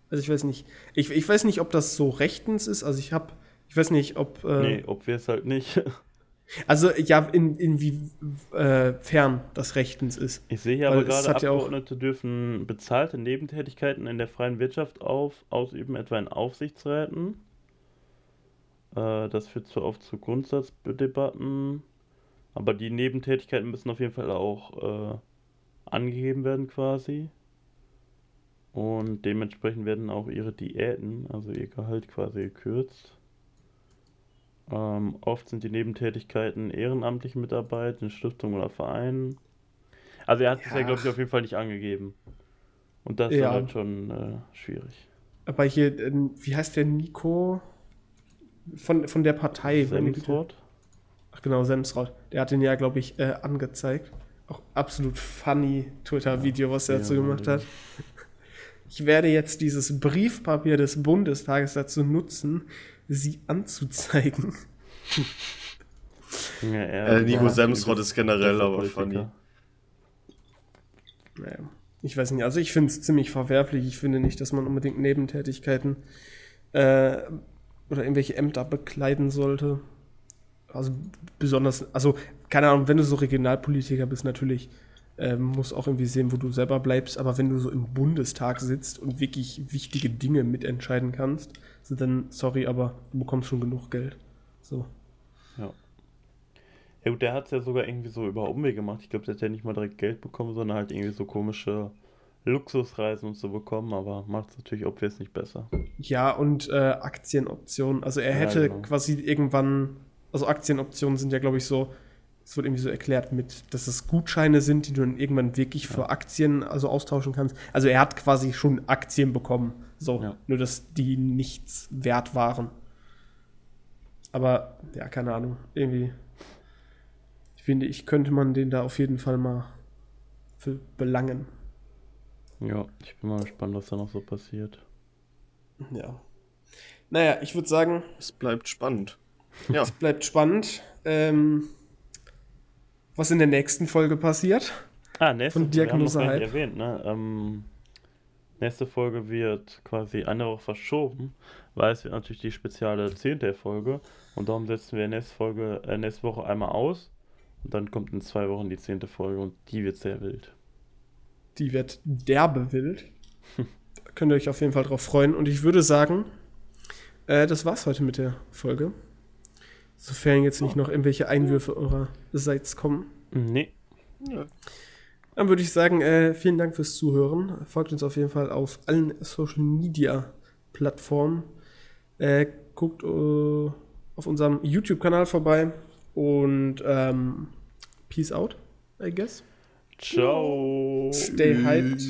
also ich weiß nicht, ich, ich weiß nicht, ob das so rechtens ist, also ich habe, ich weiß nicht, ob, äh, Nee, ob wir es halt nicht. also ja, in, inwiefern äh, fern das rechtens ist. Ich sehe hier Weil aber gerade, hat ja Abgeordnete dürfen bezahlte Nebentätigkeiten in der freien Wirtschaft auf, ausüben, etwa in Aufsichtsräten. Äh, das führt zwar oft zu Grundsatzdebatten, aber die Nebentätigkeiten müssen auf jeden Fall auch äh, angegeben werden quasi. Und dementsprechend werden auch ihre Diäten, also ihr Gehalt quasi gekürzt. Ähm, oft sind die Nebentätigkeiten ehrenamtliche Mitarbeit in Stiftungen oder Vereinen. Also er hat es ja, Ja. glaube ich, auf jeden Fall nicht angegeben. Und das ist Ja. dann halt schon äh, schwierig. Aber hier, äh, wie heißt der Nico von, von der Partei? Semsrott? Ach genau, Semsrott. Der hat den ja, glaube ich, äh, angezeigt. Auch absolut funny Twitter-Video, was er Ja, dazu gemacht hat. Ich werde jetzt dieses Briefpapier des Bundestages dazu nutzen, sie anzuzeigen. Ja, Äh, Nico Ja. Semsrott ist generell aber funny. Naja, ich weiß nicht. Also ich finde es ziemlich verwerflich. Ich finde nicht, dass man unbedingt Nebentätigkeiten äh, oder irgendwelche Ämter bekleiden sollte. Also besonders, also keine Ahnung, wenn du so Regionalpolitiker bist, natürlich ähm, musst auch irgendwie sehen, wo du selber bleibst. Aber wenn du so im Bundestag sitzt und wirklich wichtige Dinge mitentscheiden kannst, so dann sorry, aber du bekommst schon genug Geld. So. Ja. Ja gut, der hat es ja sogar irgendwie so über Umweg gemacht. Ich glaube, der hat ja nicht mal direkt Geld bekommen, sondern halt irgendwie so komische Luxusreisen und so bekommen, aber macht es natürlich obvious nicht besser. Ja, und äh, Aktienoptionen. Also er Ja, hätte genau. quasi irgendwann, also Aktienoptionen sind ja, glaube ich, so, es wird irgendwie so erklärt mit, dass es Gutscheine sind, die du dann irgendwann wirklich für Aktien also austauschen kannst. Also er hat quasi schon Aktien bekommen. So, Ja. nur dass die nichts wert waren. Aber, ja, keine Ahnung. Irgendwie. Ich finde, ich könnte man den da auf jeden Fall mal für belangen. Ja, ich bin mal gespannt, was da noch so passiert. Ja. Naja, ich würde sagen, Es bleibt spannend. Ja, Es bleibt spannend. Ähm, was in der nächsten Folge passiert. Ah, nächste Von haben noch Diagnose Hype. erwähnt, ne? Ähm, nächste Folge wird quasi eine Woche verschoben, weil es wird natürlich die spezielle 10. Folge und darum setzen wir nächste Folge, äh, nächste Woche einmal aus und dann kommt in zwei Wochen die 10. Folge und die wird sehr wild. Die wird derbe wild. Da könnt ihr euch auf jeden Fall drauf freuen. Und ich würde sagen, äh, das war's heute mit der Folge. Sofern jetzt nicht noch irgendwelche Einwürfe eurerseits kommen. Nee, ja. Dann würde ich sagen, äh, vielen Dank fürs Zuhören. Folgt uns auf jeden Fall auf allen Social Media Plattformen. Äh, guckt äh, auf unserem YouTube-Kanal vorbei. Und ähm, Peace out, I guess. ciao. Stay hyped.